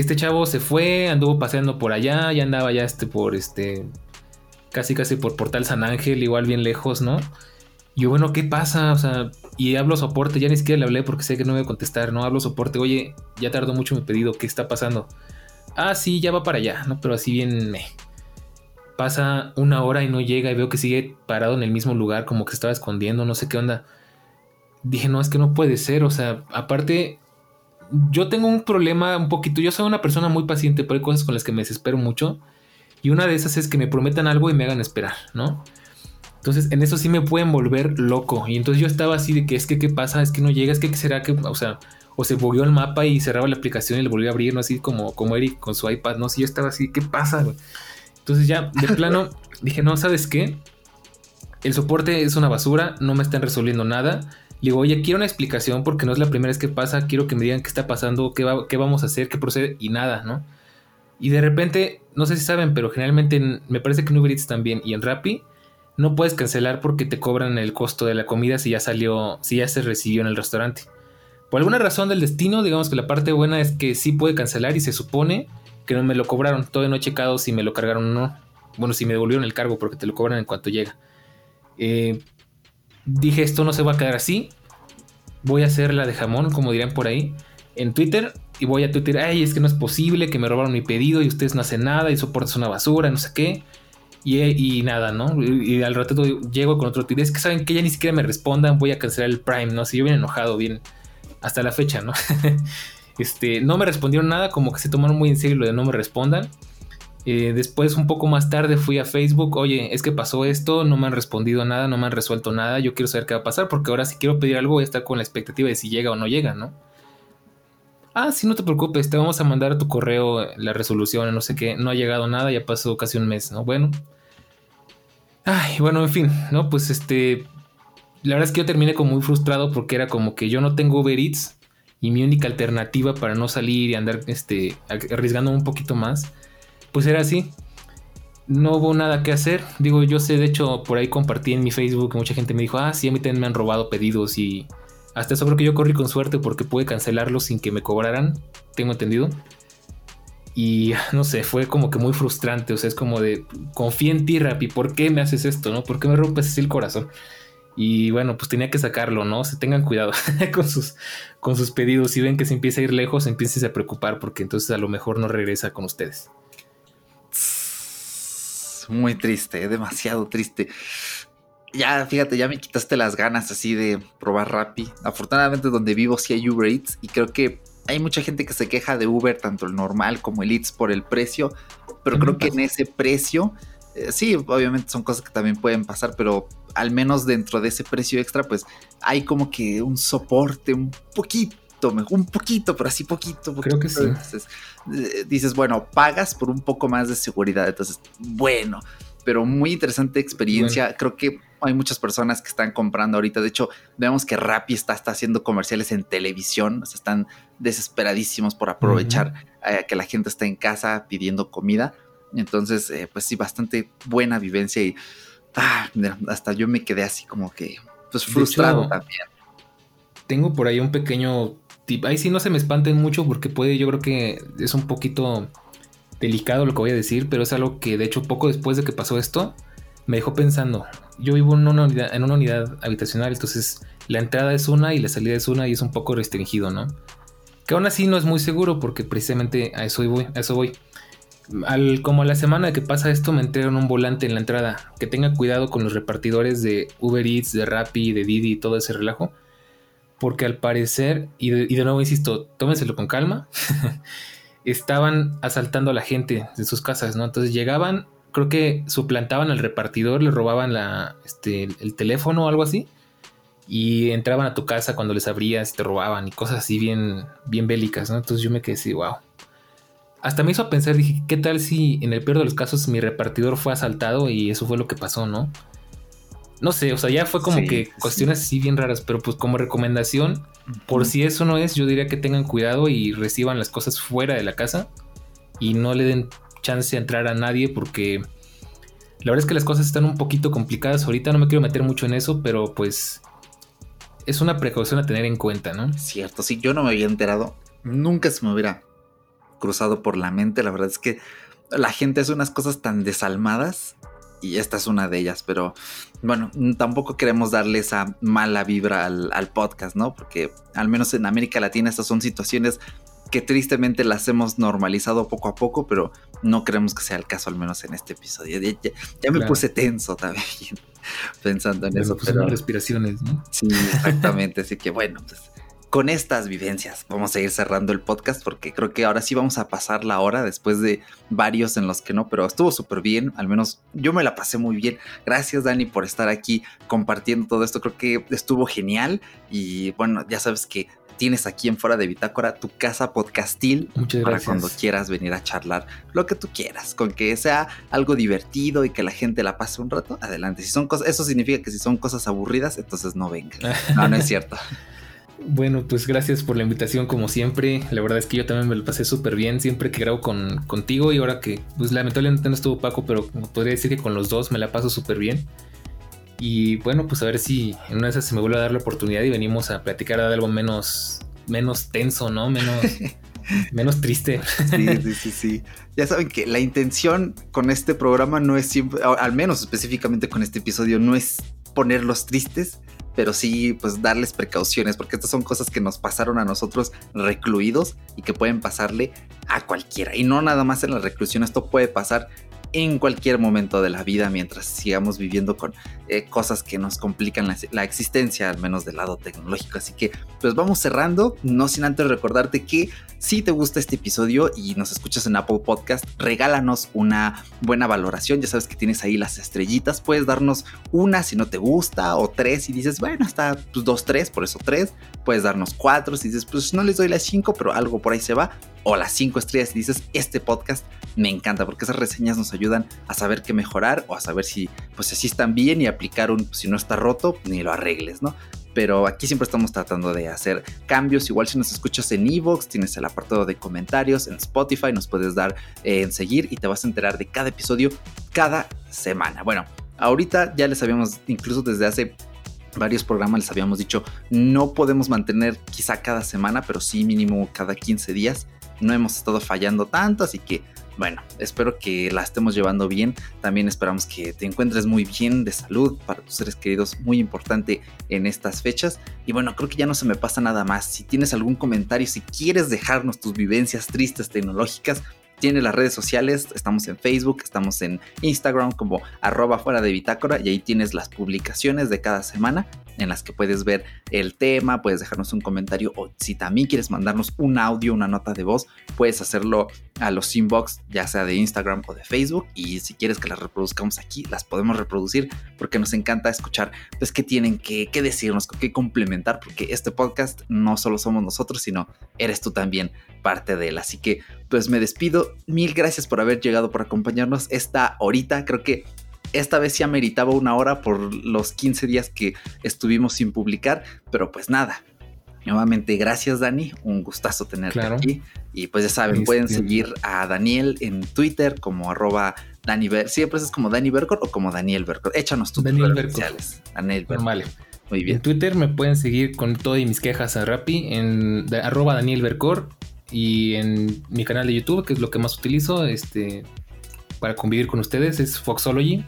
S2: este chavo se fue, anduvo paseando por allá, ya andaba ya este por este, casi casi por Portal San Ángel, igual bien lejos, ¿no? Y yo, bueno, ¿qué pasa? O sea, y hablo soporte, ya ni siquiera le hablé porque sé que no me voy a contestar, ¿no? Hablo soporte, oye, ya tardó mucho mi pedido, ¿qué está pasando? Ah, sí, ya va para allá, ¿no? Pero así bien me. Pasa una hora y no llega y veo que sigue parado en el mismo lugar, como que estaba escondiendo, no sé qué onda. Dije, no, es que no puede ser, o sea, aparte, yo tengo un problema un poquito, yo soy una persona muy paciente, pero hay cosas con las que me desespero mucho. Y una de esas es que me prometan algo y me hagan esperar, ¿no? Entonces, en eso sí me pueden volver loco. Y entonces yo estaba así de que es que, ¿qué pasa? Es que no llega, es que, ¿qué será que, o sea, o se bugueó el mapa y cerraba la aplicación y le volvió a abrir, ¿no? Así como, como Eric con su iPad, ¿no? Si yo estaba así, ¿qué pasa, Entonces ya, de (laughs) plano, dije, no, ¿sabes qué? El soporte es una basura, no me están resolviendo nada. Digo, oye, quiero una explicación porque no es la primera vez que pasa, quiero que me digan qué está pasando, qué, qué vamos a hacer, qué procede, y nada, ¿no? Y de repente, no sé si saben, pero generalmente me parece que en Uber Eats también y en Rappi no puedes cancelar porque te cobran el costo de la comida si ya salió, si ya se recibió en el restaurante. Por alguna razón del destino, digamos que la parte buena es que sí puede cancelar y se supone que no me lo cobraron. Todavía no he checado si me lo cargaron o no. Bueno, si me devolvieron el cargo porque te lo cobran en cuanto llega. Eh, dije, esto no se va a quedar así. Voy a hacer la de jamón, como dirán por ahí, en Twitter. Y voy a Twitter, ay, es que no es posible que me robaron mi pedido y ustedes no hacen nada y soportes una basura, no sé qué. Y, nada, ¿no? Y, al rato llego con otro tweet. Es que saben que ya ni siquiera me respondan, voy a cancelar el Prime, ¿no? Si yo bien enojado, bien, hasta la fecha, ¿no? (laughs) este, no me respondieron nada, como que se tomaron muy en serio lo de no me respondan. Eh, después, un poco más tarde, fui a Facebook. Oye, es que pasó esto, no me han respondido nada, no me han resuelto nada. Yo quiero saber qué va a pasar, porque ahora si quiero pedir algo, voy a estar con la expectativa de si llega o no llega, ¿no? Ah, sí, no te preocupes, te vamos a mandar a tu correo la resolución, no sé qué. No ha llegado nada, ya pasó casi un mes, ¿no? Bueno, Ay, bueno, en fin, ¿no? Pues este. La verdad es que yo terminé como muy frustrado porque era como que yo no tengo Uber Eats y mi única alternativa para no salir y andar este, arriesgando un poquito más, pues era así. No hubo nada que hacer. Digo, yo sé, de hecho, por ahí compartí en mi Facebook, mucha gente me dijo, ah, sí, a mí también me han robado pedidos y hasta eso creo que yo corrí con suerte porque pude cancelarlos sin que me cobraran, tengo entendido. Y no sé, fue como que muy frustrante. O sea, es como de confía en ti, Rappi, ¿por qué me haces esto? ¿No? ¿Por qué me rompes así el corazón? Y bueno, pues tenía que sacarlo, ¿no? Se tengan cuidado (laughs) con, sus, con sus pedidos. Si ven que se empieza a ir lejos, empiecen a preocupar porque entonces a lo mejor no regresa con ustedes.
S1: Muy triste, demasiado triste. Ya, fíjate, ya me quitaste las ganas así de probar Rappi. Afortunadamente donde vivo sí hay Uber Eats y creo que hay mucha gente que se queja de Uber, tanto el normal como el Eats, por el precio, pero creo que en ese precio, eh, sí, obviamente son cosas que también pueden pasar, pero al menos dentro de ese precio extra, pues hay como que un soporte un poquito un poquito, pero así poquito,
S2: Creo que sí.
S1: Entonces, eh, dices, bueno, pagas por un poco más de seguridad. Entonces, bueno, pero muy interesante experiencia. Creo que hay muchas personas que están comprando ahorita. De hecho, vemos que Rappi está, está haciendo comerciales en televisión. O sea, están desesperadísimos por aprovechar eh, que la gente está en casa pidiendo comida. Entonces, eh, pues sí, bastante buena vivencia y ah, hasta yo me quedé así como que pues frustrado también.
S2: Tengo por ahí un pequeño Ahí sí no se me espanten mucho porque puede, yo creo que es un poquito delicado lo que voy a decir, pero es algo que de hecho poco después de que pasó esto me dejó pensando. Yo vivo en una unidad, en una unidad habitacional, entonces la entrada es una y la salida es una y es un poco restringido, ¿no? Que aún así no es muy seguro porque precisamente a eso voy, a eso voy. Al, como a la semana que pasa esto me entregan un volante en la entrada. Que tenga cuidado con los repartidores de Uber Eats, de Rappi, de Didi y todo ese relajo. Porque al parecer, y de, nuevo insisto, tómenselo con calma. (laughs) estaban asaltando a la gente de sus casas, ¿no? Entonces llegaban, creo que suplantaban al repartidor, le robaban la, este, el teléfono o algo así. Y entraban a tu casa cuando les abrías, te robaban y cosas así bien, bien bélicas, ¿no? Entonces yo me quedé así, wow. Hasta me hizo pensar, dije, ¿qué tal si en el peor de los casos mi repartidor fue asaltado y eso fue lo que pasó, ¿no? No sé, o sea, ya fue como que cuestiones así bien raras, pero pues como recomendación, por si eso no es, yo diría que tengan cuidado y reciban las cosas fuera de la casa y no le den chance a entrar a nadie porque la verdad es que las cosas están un poquito complicadas ahorita, no me quiero meter mucho en eso, pero pues es una precaución a tener en cuenta, ¿no?
S1: Cierto, si yo no me había enterado, nunca se me hubiera cruzado por la mente. La verdad es que la gente hace unas cosas tan desalmadas y esta es una de ellas, pero bueno, tampoco queremos darle esa mala vibra al, al, podcast, ¿no? Porque al menos en América Latina estas son situaciones que tristemente las hemos normalizado poco a poco, pero no creemos que sea el caso, al menos en este episodio. Ya, me puse tenso también (laughs) pensando en eso.
S2: Pues pero... respiraciones, ¿no?
S1: Sí, exactamente. Así que bueno, pues con estas vivencias vamos a ir cerrando el podcast porque creo que ahora sí vamos a pasar la hora después de varios en los que no, pero estuvo súper bien, al menos yo me la pasé muy bien. Gracias Dani por estar aquí compartiendo todo esto, creo que estuvo genial y bueno, ya sabes que tienes aquí en Fuera de Bitácora tu casa podcastil
S2: Muchas
S1: para cuando quieras venir a charlar lo que tú quieras, con que sea algo divertido y que la gente la pase un rato, adelante. Si son cosas, eso significa que si son cosas aburridas, entonces no vengan. (laughs) No, no es cierto.
S2: Bueno, pues gracias por la invitación como siempre. La verdad es que yo también me lo pasé súper bien siempre que grabo con, contigo y ahora que pues lamentablemente no estuvo Paco, pero podría decir que con los dos me la paso súper bien. Y bueno, pues a ver si en una de esas se me vuelve a dar la oportunidad y venimos a platicar de algo menos, menos tenso, ¿no? Menos, (laughs) menos triste.
S1: Sí, sí, sí, sí. Ya saben que la intención con este programa no es siempre, al menos específicamente con este episodio, no es ponerlos tristes, pero sí, pues darles precauciones, porque estas son cosas que nos pasaron a nosotros recluidos y que pueden pasarle a cualquiera. Y no nada más en la reclusión, esto puede pasar en cualquier momento de la vida mientras sigamos viviendo con eh, cosas que nos complican la, existencia, al menos del lado tecnológico. Así que pues vamos cerrando, no sin antes recordarte que si te gusta este episodio y nos escuchas en Apple Podcast, regálanos una buena valoración, ya sabes que tienes ahí las estrellitas, puedes darnos una si no te gusta o tres y dices, bueno, está pues dos, tres, por eso tres, puedes darnos cuatro si dices, pues no les doy las cinco, pero algo por ahí se va o las cinco estrellas y dices, este podcast me encanta porque esas reseñas nos ayudan a saber qué mejorar o a saber si, pues así están bien y aplicar un, si no está roto, ni lo arregles, ¿no? Pero aquí siempre estamos tratando de hacer cambios. Igual si nos escuchas en Evox, tienes el apartado de comentarios, en Spotify nos puedes dar eh, en seguir y te vas a enterar de cada episodio cada semana. Bueno, ahorita ya les habíamos, incluso desde hace varios programas les habíamos dicho, no podemos mantener quizá cada semana, pero sí mínimo cada 15 días no hemos estado fallando tanto, así que bueno, espero que la estemos llevando bien. También esperamos que te encuentres muy bien de salud para tus seres queridos, muy importante en estas fechas. Y bueno, creo que ya no se me pasa nada más. Si tienes algún comentario, si quieres dejarnos tus vivencias tristes tecnológicas, tiene las redes sociales, estamos en Facebook, estamos en Instagram como arroba fuera de bitácora y ahí tienes las publicaciones de cada semana en las que puedes ver el tema, puedes dejarnos un comentario o si también quieres mandarnos un audio, una nota de voz, puedes hacerlo a los inbox ya sea de Instagram o de Facebook y si quieres que las reproduzcamos aquí, las podemos reproducir porque nos encanta escuchar pues qué tienen que, que decirnos, qué complementar porque este podcast no solo somos nosotros, sino eres tú también parte de él. Así que pues me despido. Mil gracias por haber llegado, por acompañarnos esta horita. Creo que esta vez ya meritaba una hora por los 15 días que estuvimos sin publicar, pero pues nada. Nuevamente, gracias Dani, un gustazo tenerte aquí. Y pues ya saben, pueden seguir a Daniel en Twitter como arroba Dani Siempre es como Dani Bercor o como Daniel Bercor. Échanos tus
S2: Daniel sociales. Daniel Normal. Muy bien. En Twitter me pueden seguir con todas mis quejas a Rappi en arroba Daniel Bercor y en mi canal de YouTube, que es lo que más utilizo este, para convivir con ustedes, es Foxology.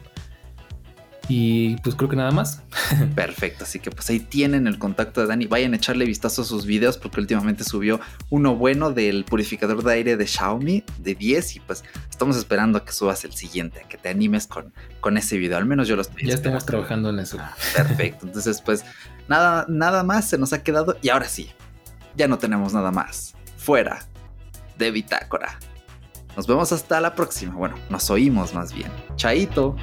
S2: Y pues creo que nada más. (laughs)
S1: Perfecto, así que pues ahí tienen el contacto de Dani. Vayan a echarle vistazo a sus videos porque últimamente subió uno bueno del purificador de aire de Xiaomi de 10 y pues estamos esperando a que subas el siguiente, a que te animes con, con ese video. Al menos yo lo estoy.
S2: Ya estamos trabajando en eso.
S1: Perfecto, entonces pues nada, nada más se nos ha quedado y ahora sí, ya no tenemos nada más fuera de Bitácora. Nos vemos hasta la próxima. Bueno, nos oímos más bien. Chaito.